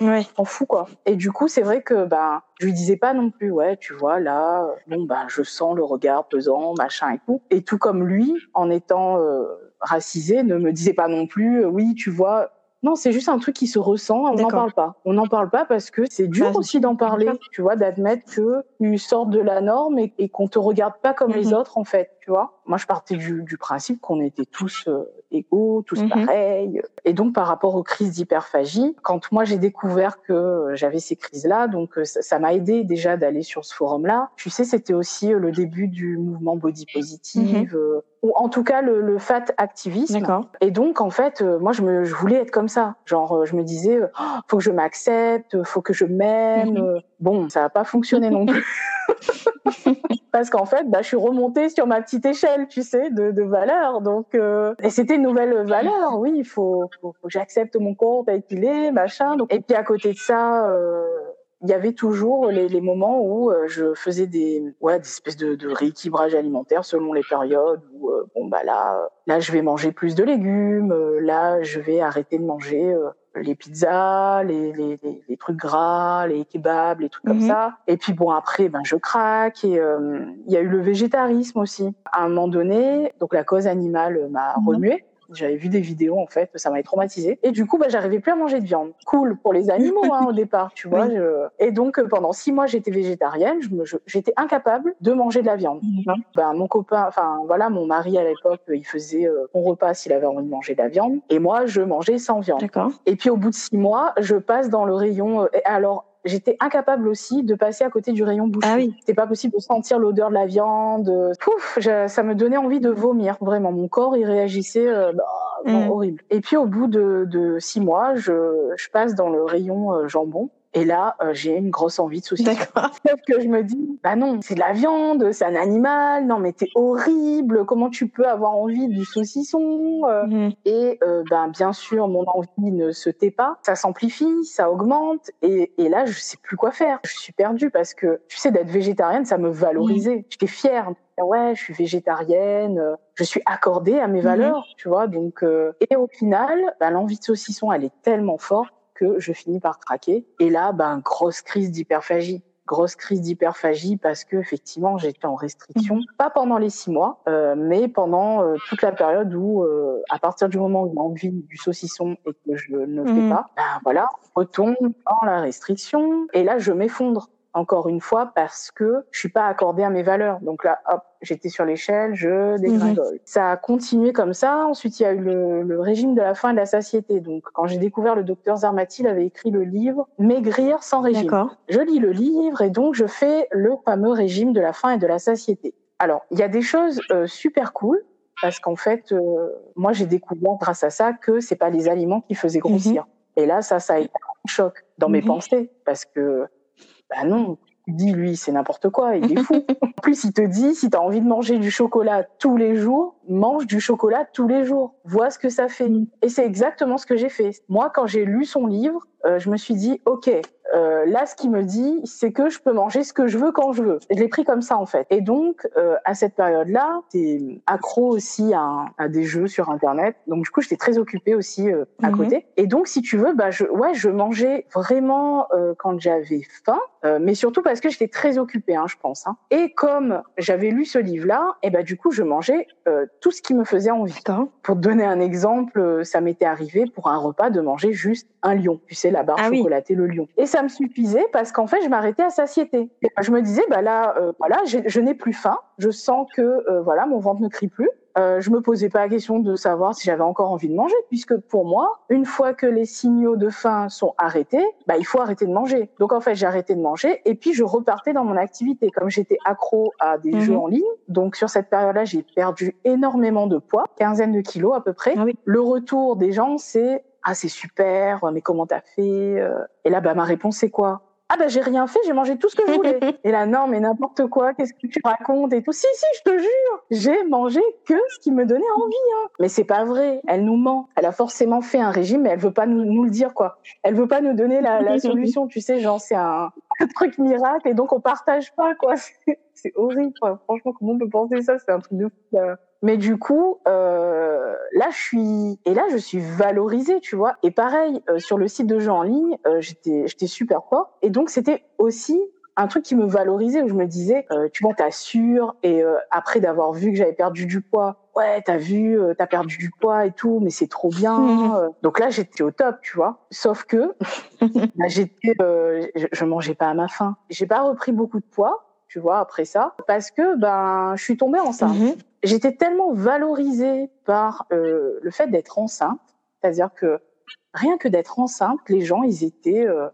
ouais, en fou quoi. Et du coup, c'est vrai que bah je lui disais pas non plus, ouais, tu vois là, bon bah je sens le regard pesant, machin et tout. Et tout comme lui, en étant euh, racisé, ne me disait pas non plus, euh, oui, tu vois, non, c'est juste un truc qui se ressent, on n'en parle pas. On n'en parle pas parce que c'est dur bah, aussi d'en parler, tu vois, d'admettre que tu sors de la norme et, qu'on te regarde pas comme les mhm. autres en fait, tu vois. Moi, je partais du, du principe qu'on était tous euh, égaux, tous mhm. pareils. Et donc, par rapport aux crises d'hyperphagie, quand moi j'ai découvert que j'avais ces crises-là, donc euh, ça m'a aidé déjà d'aller sur ce forum-là. Tu sais, c'était aussi euh, le début du mouvement body positive. Mhm ou en tout cas le, le fat activisme. Et donc en fait, euh, moi je me je voulais être comme ça. Genre euh, je me disais oh, faut que je m'accepte, faut que je m'aime. Mhm. Bon, ça n'a pas fonctionné non plus. Parce qu'en fait, bah, je suis remontée sur ma petite échelle, tu sais, de, de valeur. Donc, euh, et c'était une nouvelle valeur. Oui, il faut, faut, j'accepte mon corps tel qu'il est, machin. Et puis à côté de ça, euh, il y avait toujours les, les moments où euh, je faisais des ouais des espèces de, de rééquilibrage alimentaire selon les périodes où euh, bon bah là là je vais manger plus de légumes euh, là je vais arrêter de manger les pizzas les, les, les, trucs gras les kebabs les trucs comme mhm. ça et puis bon après ben je craque et il y a eu le végétarisme aussi à un moment donné donc la cause animale m'a mhm. remué j'avais vu des vidéos en fait, ça m'avait traumatisé. Et du coup, bah, j'arrivais plus à manger de viande. Cool pour les animaux hein, au départ, tu vois. Et donc euh, pendant six mois, j'étais végétarienne. Je j'étais incapable de manger de la viande. Mhm. Ben, mon copain, enfin voilà, mon mari à l'époque, il faisait euh, son repas s'il avait envie de manger de la viande. Et moi, je mangeais sans viande. Et puis au bout de six mois, je passe dans le rayon. Euh, alors j'étais incapable aussi de passer à côté du rayon boucherie. Ah oui. C'était pas possible de sentir l'odeur de la viande. Pouf, ça me donnait envie de vomir. Vraiment, mon corps il réagissait euh, bah, mm. horrible. Et puis au bout de, de six mois, je, je passe dans le rayon euh, jambon Et là, euh, j'ai une grosse envie de saucisson. Sauf que je me dis, bah non, c'est de la viande, c'est un animal. Non, mais t'es horrible. Comment tu peux avoir envie du saucisson euh? Mhm. Et euh, ben bien sûr, mon envie ne se tait pas. Ça s'amplifie, ça augmente. Et, et là, je sais plus quoi faire. Je suis perdue parce que tu sais, d'être végétarienne, ça me valorisait. J'étais fière. Ouais, je suis végétarienne. euh, Je suis accordée à mes Mhm. valeurs, tu vois. Donc, euh, et au final, ben, l'envie de saucisson, elle est tellement forte que je finis par craquer. Et là, ben, grosse crise d'hyperphagie. Grosse crise d'hyperphagie parce que effectivement j'étais en restriction, pas pendant les six mois, euh, mais pendant euh, toute la période où, euh, à partir du moment où j'ai envie du saucisson et que je ne le fais Mhm. pas, ben voilà, on retombe dans la restriction et là je m'effondre encore une fois parce que je suis pas accordée à mes valeurs. Donc là, hop, j'étais sur l'échelle, je dégringole. Ça a continué comme ça. Ensuite, il y a eu le, le régime de la faim et de la satiété. Donc, quand j'ai découvert le docteur Zarmati, il avait écrit le livre Maigrir sans régime. D'accord. Je lis le livre et donc je fais le fameux régime de la faim et de la satiété. Alors, il y a des choses euh, super cool parce qu'en fait, euh, moi, j'ai découvert grâce à ça que c'est pas les aliments qui faisaient grossir. Et là, ça, ça a été un choc dans mes Mhm. pensées parce que, bah non, tu dis lui, c'est n'importe quoi, il est fou. en plus, il te dit, si tu as envie de manger du chocolat tous les jours, mange du chocolat tous les jours. Vois ce que ça fait. Mhm. Et c'est exactement ce que j'ai fait. Moi, quand j'ai lu son livre, euh, je me suis dit, ok, euh, là, ce qu'il me dit, c'est que je peux manger ce que je veux quand je veux. Je l'ai pris comme ça, en fait. Et donc, euh, à cette période-là, t'es accro aussi à, à des jeux sur Internet. Donc, du coup, j'étais très occupée aussi euh, à Mhm. côté. Et donc, si tu veux, bah, je, ouais, je mangeais vraiment euh, quand j'avais faim, euh, mais surtout parce que j'étais très occupée, hein, je pense. Hein. Et comme j'avais lu ce livre-là, et bah, du coup, je mangeais euh, tout ce qui me faisait envie. Pour te donner un exemple, ça m'était arrivé pour un repas de manger juste un lion. Tu sais, la barre Ah oui. chocolatée, le lion. Et ça me suffisait parce qu'en fait, je m'arrêtais à satiété. Je me disais, bah là, euh, voilà, je n'ai plus faim. Je sens que, euh, voilà, mon ventre ne crie plus. Euh, je me posais pas la question de savoir si j'avais encore envie de manger, puisque pour moi, une fois que les signaux de faim sont arrêtés, bah il faut arrêter de manger. Donc en fait, j'ai arrêté de manger et puis je repartais dans mon activité. Comme j'étais accro à des Mhm. jeux en ligne, donc sur cette période-là, j'ai perdu énormément de poids, quinzaine de kilos à peu près. Ah oui. Le retour des gens, c'est ah c'est super, mais comment t'as fait euh? Et là, bah ma réponse c'est quoi? Ah bah j'ai rien fait, j'ai mangé tout ce que je voulais. et là non mais n'importe quoi, qu'est-ce que tu racontes et tout? Si si, je te jure, j'ai mangé que ce qui me donnait envie. Hein. Mais c'est pas vrai, elle nous ment. Elle a forcément fait un régime, mais elle veut pas nous, nous le dire quoi. Elle veut pas nous donner la, la solution, tu sais, genre c'est un, un truc miracle et donc on partage pas quoi. C'est- C'est horrible. quoi. Franchement, comment on peut penser ça? C'est un truc de fou. là. Mais du coup, euh, là, je suis et là, je suis valorisée, tu vois. Et pareil, euh, sur le site de jeux en ligne, euh, j'étais, j'étais super fort. Et donc, c'était aussi un truc qui me valorisait où je me disais, euh, tu vois, t'assures. Et euh, après d'avoir vu que j'avais perdu du poids, ouais, t'as vu, euh, t'as perdu du poids et tout, mais c'est trop bien. Donc là, j'étais au top, tu vois. Sauf que bah, j'étais, euh, je, je mangeais pas à ma faim. J'ai pas repris beaucoup de poids, tu vois, après ça, parce que ben, je suis tombée enceinte Mhm. J'étais tellement valorisée par euh, le fait d'être enceinte, c'est-à-dire que rien que d'être enceinte, les gens, ils étaient euh,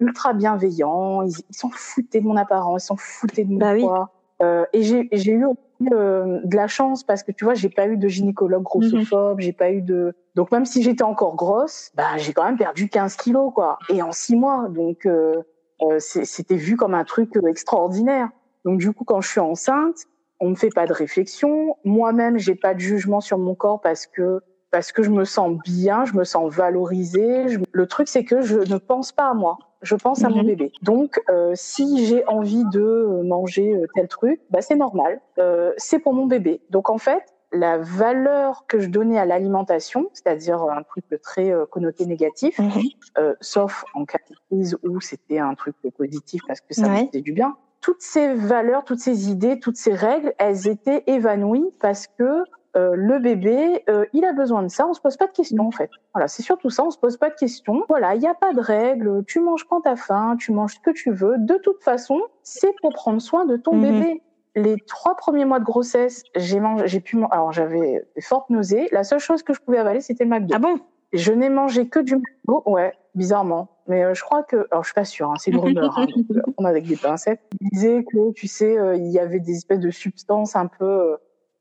ultra bienveillants, ils s'en foutaient de mon apparence, ils s'en foutaient de mon Bah oui. poids. Euh, et j'ai eu euh, de la chance parce que tu vois, j'ai pas eu de gynécologue grossophobe, j'ai pas eu de donc même si j'étais encore grosse, bah j'ai quand même perdu 15 kilos quoi, et en six mois, donc euh, euh, c'était vu comme un truc extraordinaire. Donc du coup, quand je suis enceinte, on me fait pas de réflexion. Moi-même, j'ai pas de jugement sur mon corps parce que parce que je me sens bien, je me sens valorisée. Je- Le truc, c'est que je ne pense pas à moi. Je pense à mon Mhm. bébé. Donc, euh, si j'ai envie de manger euh, tel truc, bah c'est normal. Euh, c'est pour mon bébé. Donc, en fait, la valeur que je donnais à l'alimentation, c'est-à-dire un truc très euh, connoté négatif, Mhm. euh, sauf en cas de crise où c'était un truc positif parce que ça me faisait du bien. Toutes ces valeurs, toutes ces idées, toutes ces règles, elles étaient évanouies parce que euh, le bébé, euh, il a besoin de ça. On se pose pas de questions en fait. Voilà, c'est surtout ça. On se pose pas de questions. Voilà, il n'y a pas de règles. Tu manges quand t'as faim, tu manges ce que tu veux. De toute façon, c'est pour prendre soin de ton Mhm. bébé. Les trois premiers mois de grossesse, j'ai mangé, j'ai pu, man- alors j'avais des fortes nausées. La seule chose que je pouvais avaler, c'était le McDo. Ah bon? Je n'ai mangé que du McDo, ouais, bizarrement. Mais euh, je crois que, alors je suis pas sûre, hein, c'est une rumeur, hein, euh, on avec des pincettes. Il disait que, tu sais, euh, il y avait des espèces de substances un peu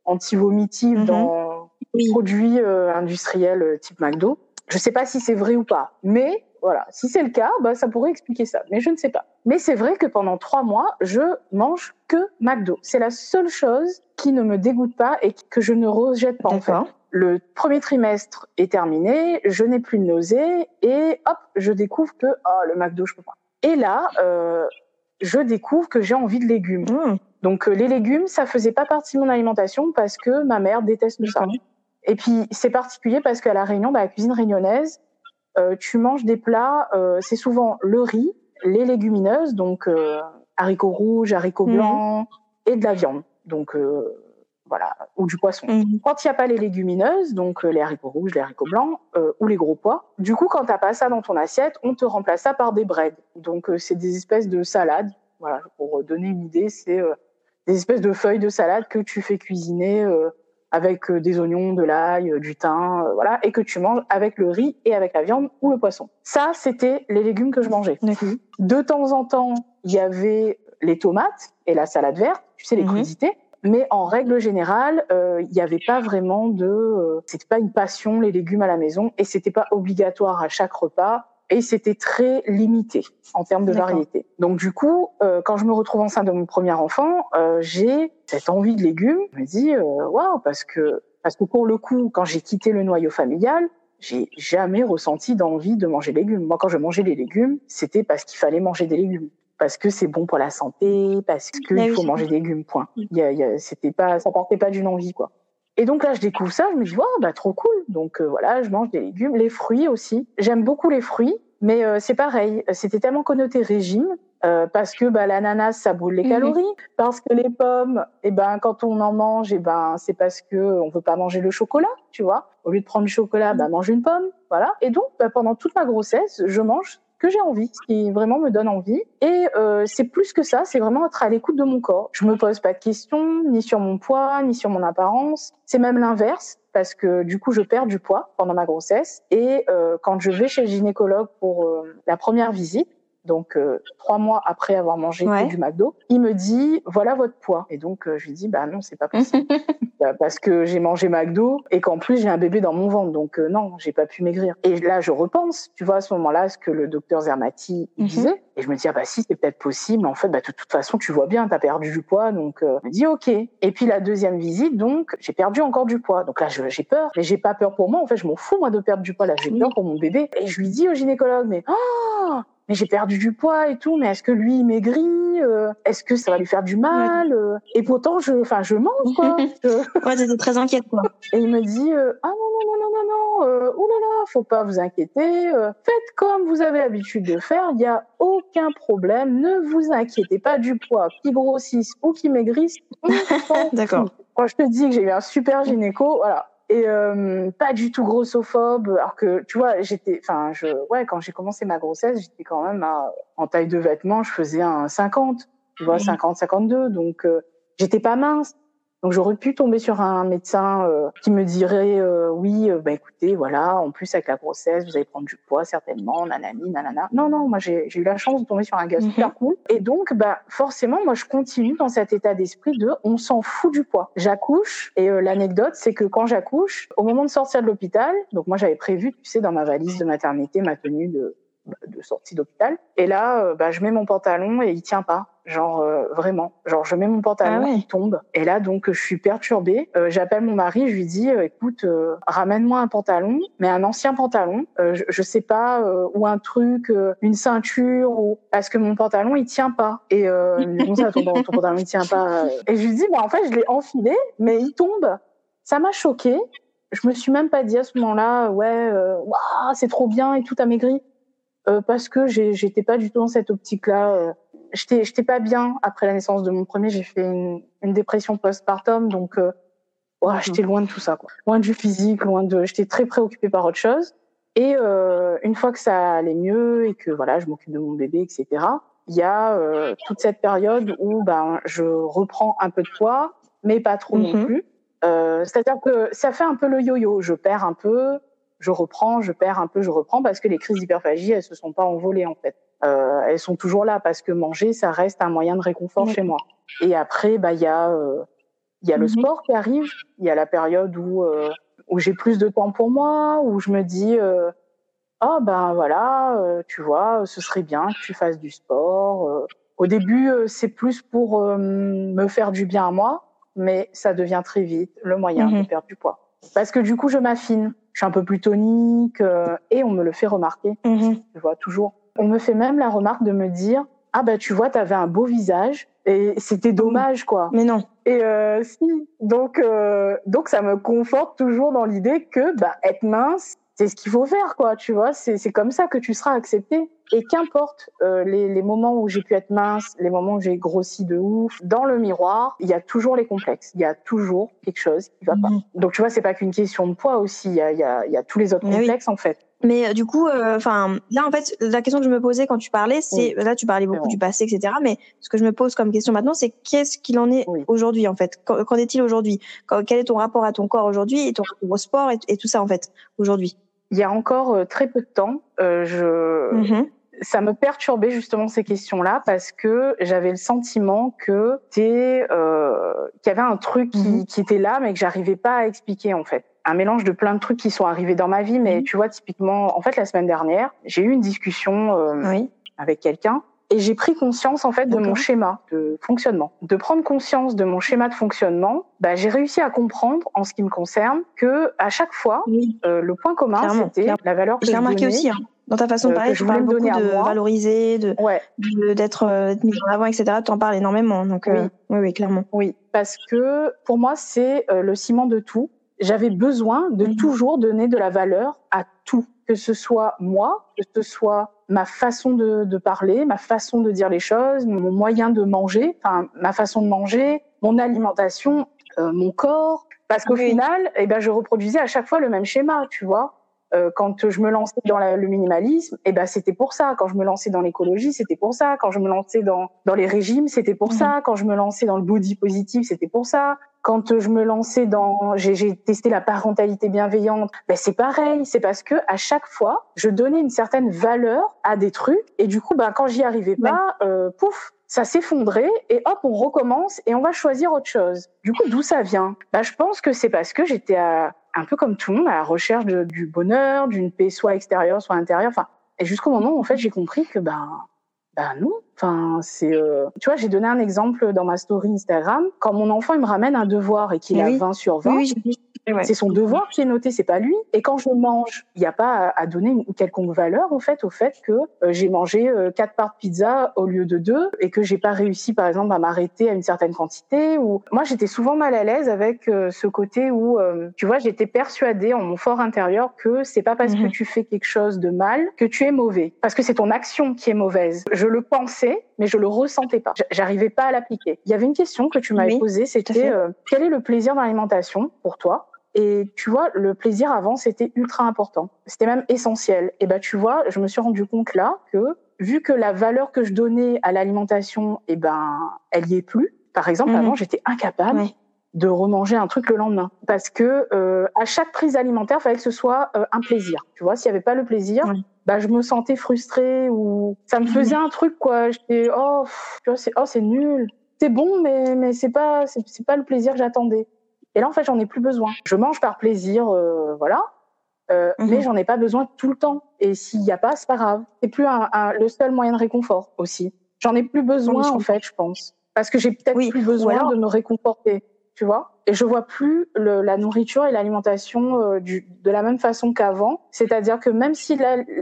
anti-vomitives Mhm. dans Oui. les produits industriels type McDo. Je sais pas si c'est vrai ou pas, mais Voilà. Si c'est le cas, bah, ça pourrait expliquer ça. Mais je ne sais pas. Mais c'est vrai que pendant trois mois, je mange que McDo. C'est la seule chose qui ne me dégoûte pas et que je ne rejette pas en fait. Le premier trimestre est terminé, je n'ai plus de nausées et hop, je découvre que oh, le McDo, je peux pas. Et là, euh, je découvre que j'ai envie de légumes. Mmh. Donc euh, les légumes, ça faisait pas partie de mon alimentation parce que ma mère déteste ça. Et puis c'est particulier parce qu'à la Réunion, bah, la cuisine réunionnaise, euh, tu manges des plats, euh, c'est souvent le riz, les légumineuses, donc euh, haricots rouges, haricots mmh. blancs et de la viande. Donc euh, voilà, ou du poisson. Mmh. Quand il n'y a pas les légumineuses, donc les haricots rouges, les haricots blancs ou les gros pois, du coup quand t'as pas ça dans ton assiette, on te remplace ça par des breads. Donc c'est des espèces de salades. Voilà, pour donner une idée, c'est des espèces de feuilles de salade que tu fais cuisiner euh, avec euh, des oignons, de l'ail, euh, du thym, voilà, et que tu manges avec le riz et avec la viande ou le poisson. Ça, c'était les légumes que je mangeais. De temps en temps, il y avait les tomates et la salade verte, tu sais, les mhm. crudités. Mais en règle générale, il n'y avait pas vraiment de, c'était pas une passion les légumes à la maison et c'était pas obligatoire à chaque repas et c'était très limité en termes de variété. Donc du coup, euh, quand je me retrouve enceinte de mon premier enfant, euh, j'ai cette envie de légumes. Je me dis euh, waouh parce que parce que pour le coup, quand j'ai quitté le noyau familial, j'ai jamais ressenti d'envie de manger des légumes. Moi, quand je mangeais les légumes, c'était parce qu'il fallait manger des légumes, parce que c'est bon pour la santé, parce qu'il bah faut manger des légumes. Point. Il y a, il y a, c'était pas, ça partait pas d'une envie quoi. Et donc là, je découvre ça, je me dis, wow, bah trop cool. Donc euh, voilà, je mange des légumes, les fruits aussi. J'aime beaucoup les fruits, mais euh, c'est pareil. C'était tellement connoté régime euh, parce que bah, l'ananas ça brûle les mhm. calories, parce que les pommes, et eh ben quand on en mange, et eh ben c'est parce que on veut pas manger le chocolat, tu vois. Au lieu de prendre du chocolat, bah mange une pomme, voilà. Et donc bah, pendant toute ma grossesse, je mange que j'ai envie, ce qui vraiment me donne envie. Et euh, c'est plus que ça, c'est vraiment être à l'écoute de mon corps. Je me pose pas de questions, ni sur mon poids, ni sur mon apparence. C'est même l'inverse, parce que du coup, je perds du poids pendant ma grossesse. Et euh, quand je vais chez le gynécologue pour euh, la première visite, donc euh, trois mois après avoir mangé du McDo, il me dit voilà votre poids. Et donc euh, je lui dis bah non c'est pas possible. Bah, parce que j'ai mangé McDo et qu'en plus j'ai un bébé dans mon ventre. Donc euh, non j'ai pas pu maigrir. Et là je repense tu vois à ce moment-là ce que le docteur Zermati mhm. disait. Et je me dis ah bah si c'est peut-être possible. Mais en fait bah de toute façon tu vois bien t'as perdu du poids. Donc euh, je me dis ok. Et puis la deuxième visite donc j'ai perdu encore du poids. Donc là j'ai peur. Mais j'ai pas peur pour moi. En fait je m'en fous moi de perdre du poids. Là j'ai peur pour mon bébé. Et je lui dis au gynécologue mais oh mais j'ai perdu du poids et tout, mais est-ce que lui il maigrit euh, Est-ce que ça va lui faire du mal euh? Et pourtant, je, enfin, je mange quoi. je... ouais, j'étais très inquiète quoi. Et il me dit euh, ah non non non non non non, euh, oh là là, faut pas vous inquiéter, faites comme vous avez l'habitude de faire, il y a aucun problème, ne vous inquiétez pas du poids, qui grossisse ou qui maigrisse. D'accord. Quand je te dis que j'ai eu un super gynéco, voilà, et euh, pas du tout grossophobe alors que tu vois j'étais enfin je ouais quand j'ai commencé ma grossesse j'étais quand même à, en taille de vêtements je faisais un 50 tu vois 50 52 donc euh, j'étais pas mince donc j'aurais pu tomber sur un médecin euh, qui me dirait euh, oui, euh, bah écoutez, voilà, en plus avec la grossesse, vous allez prendre du poids certainement, nanani, nanana. Non, non, moi j'ai eu la chance de tomber sur un gars super mhm. cool. Et donc, bah forcément, moi je continue dans cet état d'esprit de on s'en fout du poids. J'accouche et l'anecdote, c'est que quand j'accouche, au moment de sortir de l'hôpital, donc moi j'avais prévu, tu sais, dans ma valise de maternité, ma tenue de de sortie d'hôpital. Et là, bah, je mets mon pantalon et il tient pas. Genre euh, vraiment, genre je mets mon pantalon, ah il tombe. Et là donc je suis perturbée. Euh, J'appelle mon mari, je lui dis euh, écoute, euh, ramène-moi un pantalon, mais un ancien pantalon, je, je, sais pas ou un truc, une ceinture ou parce que mon pantalon il tient pas. Et me dit ton, ton pantalon il tient pas. Et je lui dis bah en fait je l'ai enfilé, mais il tombe. Ça m'a choqué. Je me suis même pas dit à ce moment-là ouais, waouh c'est trop bien et tout a maigri. parce que j'étais pas du tout dans cette optique-là j'étais j'étais pas bien après la naissance de mon premier. J'ai fait une, une dépression postpartum, donc euh, ouais, j'étais loin de tout ça, quoi. loin du physique, loin de. J'étais très préoccupée par autre chose. Et euh, une fois que ça allait mieux et que voilà, je m'occupe de mon bébé, etc. Il y a euh, toute cette période où ben je reprends un peu de poids, mais pas trop non mhm. plus. Euh, C'est-à-dire que ça fait un peu le yo-yo. Je perds un peu, je reprends, je perds un peu, je reprends parce que les crises d'hyperphagie elles se sont pas envolées en fait euh, elles sont toujours là parce que manger, ça reste un moyen de réconfort chez moi. Et après, bah il y a euh, il y a le mhm. sport qui arrive, il y a la période où euh, où j'ai plus de temps pour moi, où je me dis euh, oh ben voilà, tu vois, ce serait bien que tu fasses du sport. Au début, c'est plus pour me faire du bien à moi, mais ça devient très vite le moyen de mhm. perdre du poids. Parce que du coup, je m'affine. Je suis un peu plus tonique et on me le fait remarquer. Mhm. Tu vois, toujours. On me fait même la remarque de me dire ah bah tu vois, t'avais un beau visage et c'était dommage quoi. Mais non. Et euh, si, donc euh, donc ça me conforte toujours dans l'idée que bah être mince, c'est ce qu'il faut faire quoi. Tu vois, c'est c'est comme ça que tu seras accepté. Et qu'importe euh, les, les moments où j'ai pu être mince, les moments où j'ai grossi de ouf, dans le miroir, il y a toujours les complexes. Il y a toujours quelque chose qui va pas. Mhm. Donc tu vois, c'est pas qu'une question de poids aussi. Il y a il y a, y a tous les autres complexes en fait. Mais euh, du coup, euh, enfin, là en fait, la question que je me posais quand tu parlais, c'est là tu parlais beaucoup du passé, etc. Mais ce que je me pose comme question maintenant, c'est qu'est-ce qu'il en est aujourd'hui en fait? Qu'en est-il aujourd'hui? Quel est ton rapport à ton corps aujourd'hui et ton rapport au sport et, tout ça en fait aujourd'hui? Il y a encore euh, très peu de temps, je mm-hmm. ça me perturbait justement ces questions-là parce que j'avais le sentiment que t'es euh, qu'il y avait un truc qui, mm-hmm. qui était là mais que j'arrivais pas à expliquer en fait un mélange de plein de trucs qui sont arrivés dans ma vie. Mais mhm. tu vois, typiquement, en fait, la semaine dernière, j'ai eu une discussion euh, avec quelqu'un et j'ai pris conscience en fait de mon schéma de fonctionnement. De prendre conscience de mon schéma de fonctionnement, bah, j'ai réussi à comprendre, en ce qui me concerne, que à chaque fois, euh, le point commun, c'était la valeur que j'ai remarqué aussi. Hein. Dans ta façon de euh, parler, je parles beaucoup de valoriser, de d'être euh, mis en avant, etc. Tu en parles énormément. Donc oui. oui, oui, clairement. Oui, parce que pour moi, c'est le ciment de tout j'avais besoin de mhm. toujours donner de la valeur à tout, que ce soit moi, que ce soit ma façon de, de parler, ma façon de dire les choses, mon moyen de manger, enfin ma façon de manger, mon alimentation, euh, mon corps, parce qu'au final, eh ben je reproduisais à chaque fois le même schéma, tu vois. Euh, quand je me lançais dans le minimalisme, eh ben c'était pour ça. Quand je me lançais dans l'écologie, c'était pour ça. Quand je me lançais dans dans les régimes, c'était pour mhm. ça. Quand je me lançais dans le body positif, c'était pour ça. Quand je me lançais dans, j'ai testé la parentalité bienveillante, ben c'est pareil. C'est parce que à chaque fois, je donnais une certaine valeur à des trucs, et du coup, ben quand j'y arrivais pas, euh, pouf, ça s'effondrait et hop, on recommence et on va choisir autre chose. Du coup, d'où ça vient? Ben, Je pense que c'est parce que j'étais un peu comme tout le monde à la recherche du bonheur, d'une paix soit extérieure, soit intérieure. Enfin, et jusqu'au moment où en fait j'ai compris que ben ben non. Enfin, c'est. Euh... Tu vois, j'ai donné un exemple dans ma story Instagram. Quand mon enfant il me ramène un devoir et qu'il a 20 sur 20, oui, c'est son devoir qui est noté, c'est pas lui. Et quand je mange, il n'y a pas à donner une quelconque valeur au fait, au fait que euh, j'ai mangé euh, quatre parts de pizza au lieu de deux et que j'ai pas réussi, par exemple, à m'arrêter à une certaine quantité. Ou moi, j'étais souvent mal à l'aise avec euh, ce côté où, tu vois, j'étais persuadée en mon fort intérieur que c'est pas parce que mhm. tu fais quelque chose de mal que tu es mauvais, parce que c'est ton action qui est mauvaise. Je le pensais, mais je le ressentais pas. J'arrivais pas à l'appliquer. Il y avait une question que tu m'avais posée, c'était quel est le plaisir dans l'alimentation pour toi? Et tu vois, le plaisir avant, c'était ultra important. C'était même essentiel. Et ben, tu vois, je me suis rendu compte là que vu que la valeur que je donnais à l'alimentation, et eh ben, elle y est plus. Par exemple, mhm. avant, j'étais incapable de remanger un truc le lendemain parce que euh, à chaque prise alimentaire, il fallait que ce soit euh, un plaisir. Tu vois, s'il y avait pas le plaisir, bah je me sentais frustrée ou ça me faisait un truc quoi. J'étais oh, tu vois, c'est oh c'est nul. C'est bon, mais mais c'est pas c'est pas le plaisir que j'attendais. Et là, en fait, j'en ai plus besoin. Je mange par plaisir, euh, voilà. Euh, mhm. Mais j'en ai pas besoin tout le temps. Et s'il n'y a pas, c'est pas grave. C'est plus un, un, le seul moyen de réconfort aussi. J'en ai plus besoin en fait, je pense, parce que j'ai peut-être plus besoin de me réconforter, tu vois. Et je vois plus le, la nourriture et l'alimentation euh, de la même façon qu'avant. C'est-à-dire que même si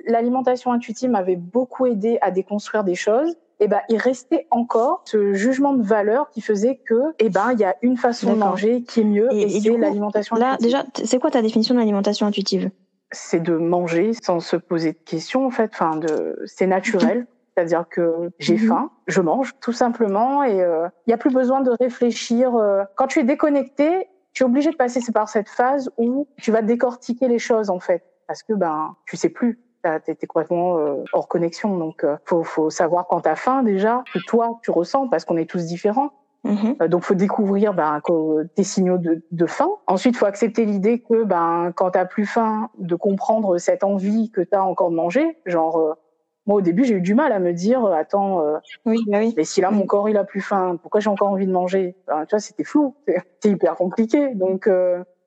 l'alimentation intuitive m'avait beaucoup aidé à déconstruire des choses, eh ben, il restait encore ce jugement de valeur qui faisait que, eh ben, il y a une façon de manger qui est mieux et, c'est l'alimentation Là, déjà, c'est quoi ta définition de l'alimentation intuitive? C'est de manger sans se poser de questions, en fait. Enfin, de, c'est naturel. C'est-à-dire que j'ai mhm. faim, je mange tout simplement et euh, il n'y a plus besoin de réfléchir. Euh, quand tu es déconnecté, tu es obligé de passer par cette phase où tu vas décortiquer les choses en fait, parce que ben tu sais plus t'es complètement euh, hors connexion. Donc, euh, faut, faut savoir quand t'as faim déjà, que toi tu ressens, parce qu'on est tous différents. Euh, donc, faut découvrir ben, tes signaux de, de faim. Ensuite, faut accepter l'idée que ben, quand t'as plus faim, de comprendre cette envie que t'as encore de manger. Genre, euh, moi au début, j'ai eu du mal à me dire, attends, oui, bah oui. mais si là mon corps il a plus faim, pourquoi j'ai encore envie de manger? Ben, Tu vois, c'était flou, c'est hyper compliqué. Donc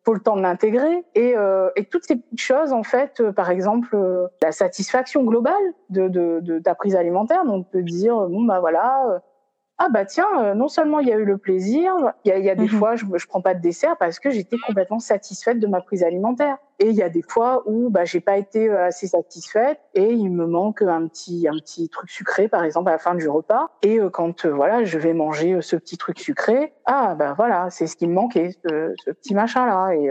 faut le temps de l'intégrer. Et, euh, et toutes ces petites choses en fait euh, par exemple euh, la satisfaction globale de, de, ta prise alimentaire. Donc de dire bon bah voilà euh, ah bah tiens euh, non seulement il y a eu le plaisir il y a, y a des Mhm. fois je, je prends pas de dessert parce que j'étais complètement satisfaite de ma prise alimentaire. Et il y a des fois où bah j'ai pas été euh, assez satisfaite et il me manque un petit un petit truc sucré par exemple à la fin du repas. Et euh, quand euh, voilà je vais manger ce petit truc sucré ah bah voilà c'est ce qui me manquait ce, ce petit machin là et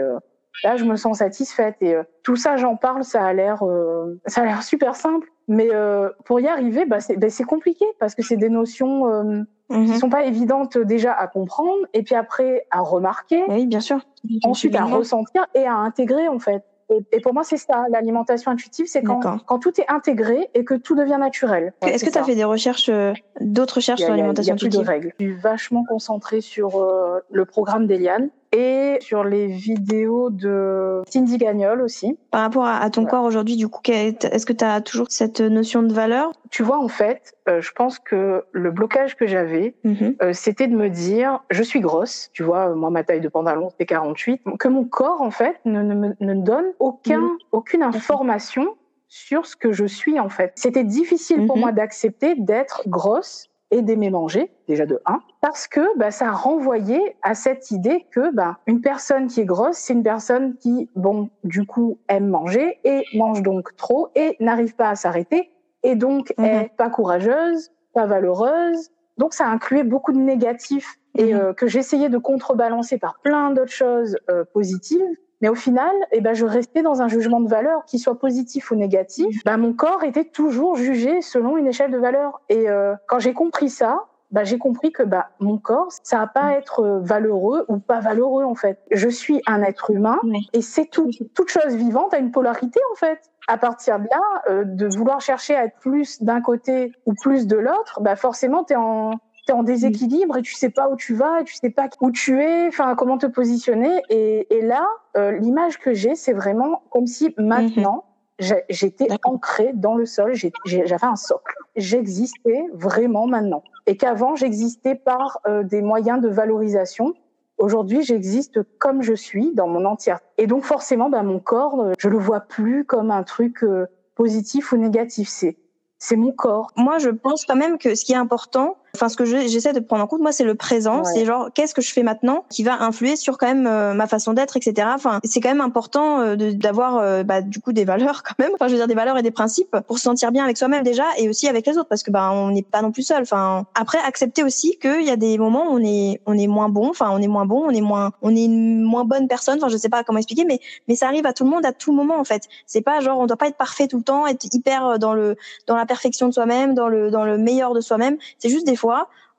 là je me sens satisfaite et euh, tout ça j'en parle ça a l'air euh, ça a l'air super simple mais euh, pour y arriver bah c'est bah, c'est compliqué parce que c'est des notions euh, Mhm. qui sont pas évidentes déjà à comprendre et puis après à remarquer Oui, bien sûr. ensuite à ressentir et à intégrer en fait. Et, et pour moi, c'est ça, l'alimentation intuitive, c'est quand, quand tout est intégré et que tout devient naturel. Ouais, Est-ce que tu as fait des recherches, euh, d'autres recherches a- sur l'alimentation Il y a plus de intuitive règles. Je suis vachement concentrée sur euh, le programme d'Eliane et sur les vidéos de Cindy Gagnol aussi. Par rapport à, ton Ouais. corps aujourd'hui, du coup, est-ce que tu as toujours cette notion de valeur? Tu vois, en fait, euh, je pense que le blocage que j'avais, Mhm. euh, c'était de me dire, je suis grosse, tu vois, euh, moi ma taille de pantalon c'est 48, que mon corps en fait ne, ne me ne me donne aucun, Mhm. aucune information sur ce que je suis en fait. C'était difficile pour Mhm. moi d'accepter d'être grosse et d'aimer manger, déjà de 1, parce que bah, ça renvoyait à cette idée que bah, une personne qui est grosse, c'est une personne qui, bon, du coup, aime manger et mange donc trop et n'arrive pas à s'arrêter et donc Mhm. est pas courageuse, pas valeureuse. Donc ça incluait beaucoup de négatifs et Mhm. euh, que j'essayais de contrebalancer par plein d'autres choses euh, positives. Mais au final, eh ben, je restais dans un jugement de valeur, qu'il soit positif ou négatif. Ben, mon corps était toujours jugé selon une échelle de valeur. Et euh, quand j'ai compris ça, bah, j'ai compris que bah, mon corps, ça va pas être valeureux ou pas valeureux en fait. Je suis un être humain et c'est tout. Toute chose vivante a une polarité en fait. À partir de là, euh, de vouloir chercher à être plus d'un côté ou plus de l'autre, bah forcément t'es en t'es en déséquilibre et tu sais pas où tu vas, et tu sais pas où tu es, enfin comment te positionner. Et, et là, euh, l'image que j'ai, c'est vraiment comme si maintenant j'ai- j'étais ancrée dans le sol, j'avais un socle. J'existais vraiment maintenant. Et qu'avant, j'existais par euh, des moyens de valorisation. Aujourd'hui, j'existe comme je suis, dans mon entièreté. Et donc, forcément, ben, mon corps, euh, je le vois plus comme un truc euh, positif ou négatif. C'est, c'est mon corps. Moi, je pense quand même que ce qui est important, enfin ce que je- j'essaie de prendre en compte, moi, c'est le présent. Ouais. C'est genre qu'est-ce que je fais maintenant qui va influer sur quand même euh, ma façon d'être, etc. Enfin, c'est quand même important euh, de- d'avoir euh, bah, du coup des valeurs quand même. Enfin, je veux dire des valeurs et des principes pour se sentir bien avec soi-même déjà et aussi avec les autres parce que bah on n'est pas non plus seul. Enfin, après accepter aussi qu'il y a des moments où on est on est moins bon. Enfin, on est moins bon, on est moins on est une moins bonne personne. Enfin, je sais pas comment expliquer, mais mais ça arrive à tout le monde à tout moment en fait. C'est pas genre on doit pas être parfait tout le temps, être hyper euh, dans le dans la perfection de soi-même, dans le dans le meilleur de soi-même. C'est juste des fois,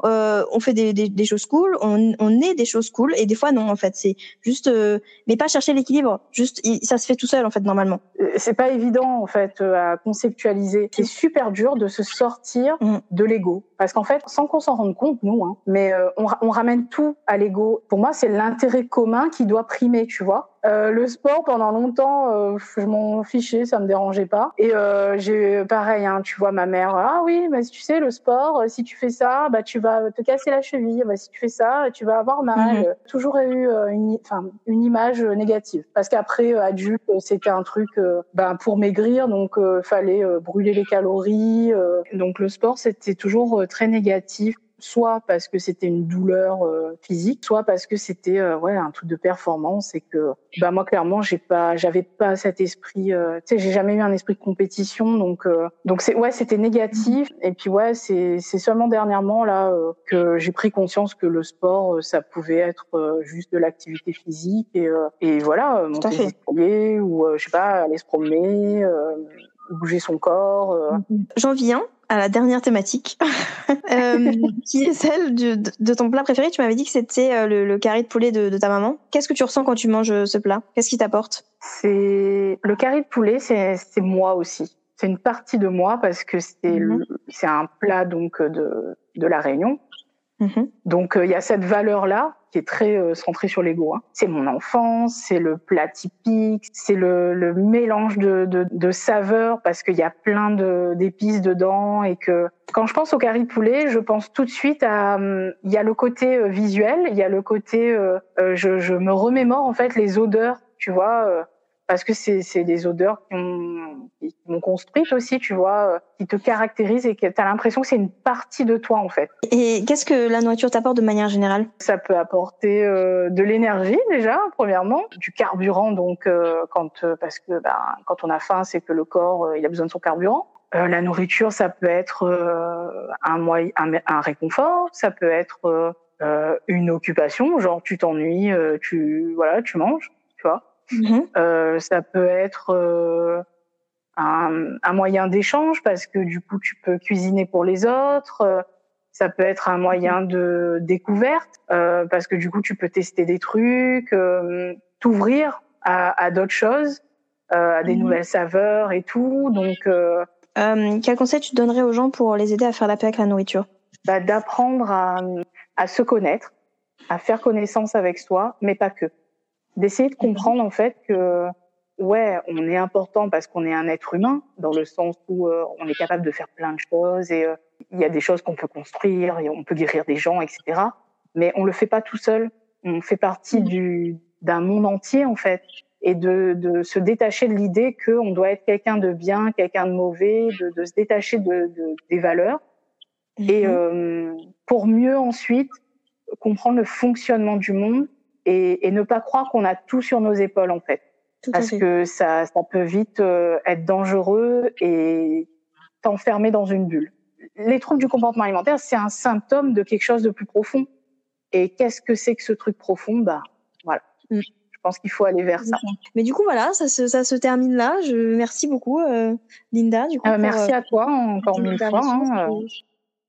euh, on fait des, des, des choses cool, on, on est des choses cool, et des fois non en fait. C'est juste, euh, mais pas chercher l'équilibre. Juste, ça se fait tout seul en fait normalement. Euh, C'est pas évident, en fait, euh, à conceptualiser. C'est super dur de se sortir Mm. de l'ego. Parce qu'en fait, sans qu'on s'en rende compte, nous, hein, mais euh, on, on ramène tout à l'ego. Pour moi, c'est l'intérêt commun qui doit primer, tu vois. Euh, le sport, pendant longtemps, euh, je m'en fichais, ça me dérangeait pas. Et euh, j'ai pareil, hein, tu vois, ma mère, ah oui, mais tu sais, le sport, euh, si tu fais ça, bah tu vas te casser la cheville. Bah, si tu fais ça, tu vas avoir mal. Mhm. Euh, Toujours eu euh, une, enfin, une image négative. Parce qu'après, adulte, c'était un truc, ben, pour maigrir, donc euh, fallait brûler les calories. euh. donc le sport, c'était toujours très négatif soit parce que c'était une douleur euh, physique, soit parce que c'était euh, ouais un truc de performance et que bah moi clairement j'ai pas j'avais pas cet esprit euh, tu sais j'ai jamais eu un esprit de compétition donc euh, donc c'est ouais c'était négatif. Et puis ouais c'est c'est seulement dernièrement là euh, que j'ai pris conscience que le sport euh, ça pouvait être euh, juste de l'activité physique et euh, et voilà euh, monter escaliers ou euh, je sais pas aller se promener euh, bouger son corps euh, J'en viens à la dernière thématique, euh, qui est celle du- de, de ton plat préféré. Tu m'avais dit que c'était euh, le, le carré de poulet de, de ta maman. Qu'est-ce que tu ressens quand tu manges ce plat? Qu'est-ce qui t'apporte? C'est le carré de poulet, c'est c'est moi aussi. C'est une partie de moi parce que c'est Mhm. le- c'est un plat donc de de la Réunion. Mhm. Donc euh, il y a cette valeur là qui est très euh, centré sur l'ego. Hein. C'est mon enfance, c'est le plat typique, c'est le, le, mélange de, de, de saveurs parce qu'il y a plein d'épices dedans et que quand je pense au curry de poulet, je pense tout de suite à hum, il y a le côté euh, visuel, il y a le côté euh, je, je me remémore en fait les odeurs, tu vois parce que c'est des odeurs qui m'ont construite aussi, tu vois, euh, qui te caractérisent et que tu as l'impression que c'est une partie de toi en fait. Et qu'est-ce que la nourriture t'apporte de manière générale? Ça peut apporter euh, de l'énergie déjà, premièrement, du carburant donc euh, quand parce que ben, quand on a faim, c'est que le corps il a besoin de son carburant. la nourriture, ça peut être un, moyen, un, un, réconfort, ça peut être une occupation, genre tu t'ennuies, tu voilà, tu manges, tu vois. Mhm. Euh, ça peut être euh, un, un, moyen d'échange parce que du coup tu peux cuisiner pour les autres. Euh, ça peut être un moyen de découverte euh, parce que du coup tu peux tester des trucs, euh, t'ouvrir à, à d'autres choses, à des mhm. nouvelles saveurs et tout. Donc, quel conseil tu donnerais aux gens pour les aider à faire la paix avec la nourriture? bah, D'apprendre à, à se connaître, à faire connaissance avec soi, mais pas que d'essayer de comprendre en fait que ouais, on est important parce qu'on est un être humain dans le sens où euh, on est capable de faire plein de choses et euh, il y a des choses qu'on peut construire et on peut guérir des gens, etc. Mais on le fait pas tout seul. On fait partie du d'un monde entier en fait et de, de se détacher de l'idée qu'on doit être quelqu'un de bien, quelqu'un de mauvais, de, de se détacher de, de, des valeurs et mhm. euh, pour mieux ensuite comprendre le fonctionnement du monde et, et ne pas croire qu'on a tout sur nos épaules en fait, parce que ça, ça peut vite euh, être dangereux et t'enfermer dans une bulle. Les troubles du comportement alimentaire, c'est un symptôme de quelque chose de plus profond. Et qu'est-ce que c'est que ce truc profond? Bah voilà. Mm. Je pense qu'il faut aller vers ça. Mais du coup, voilà, ça se, ça se termine là. Je merci beaucoup, euh, Linda. Du coup, euh, merci à toi encore mille fois. Hein,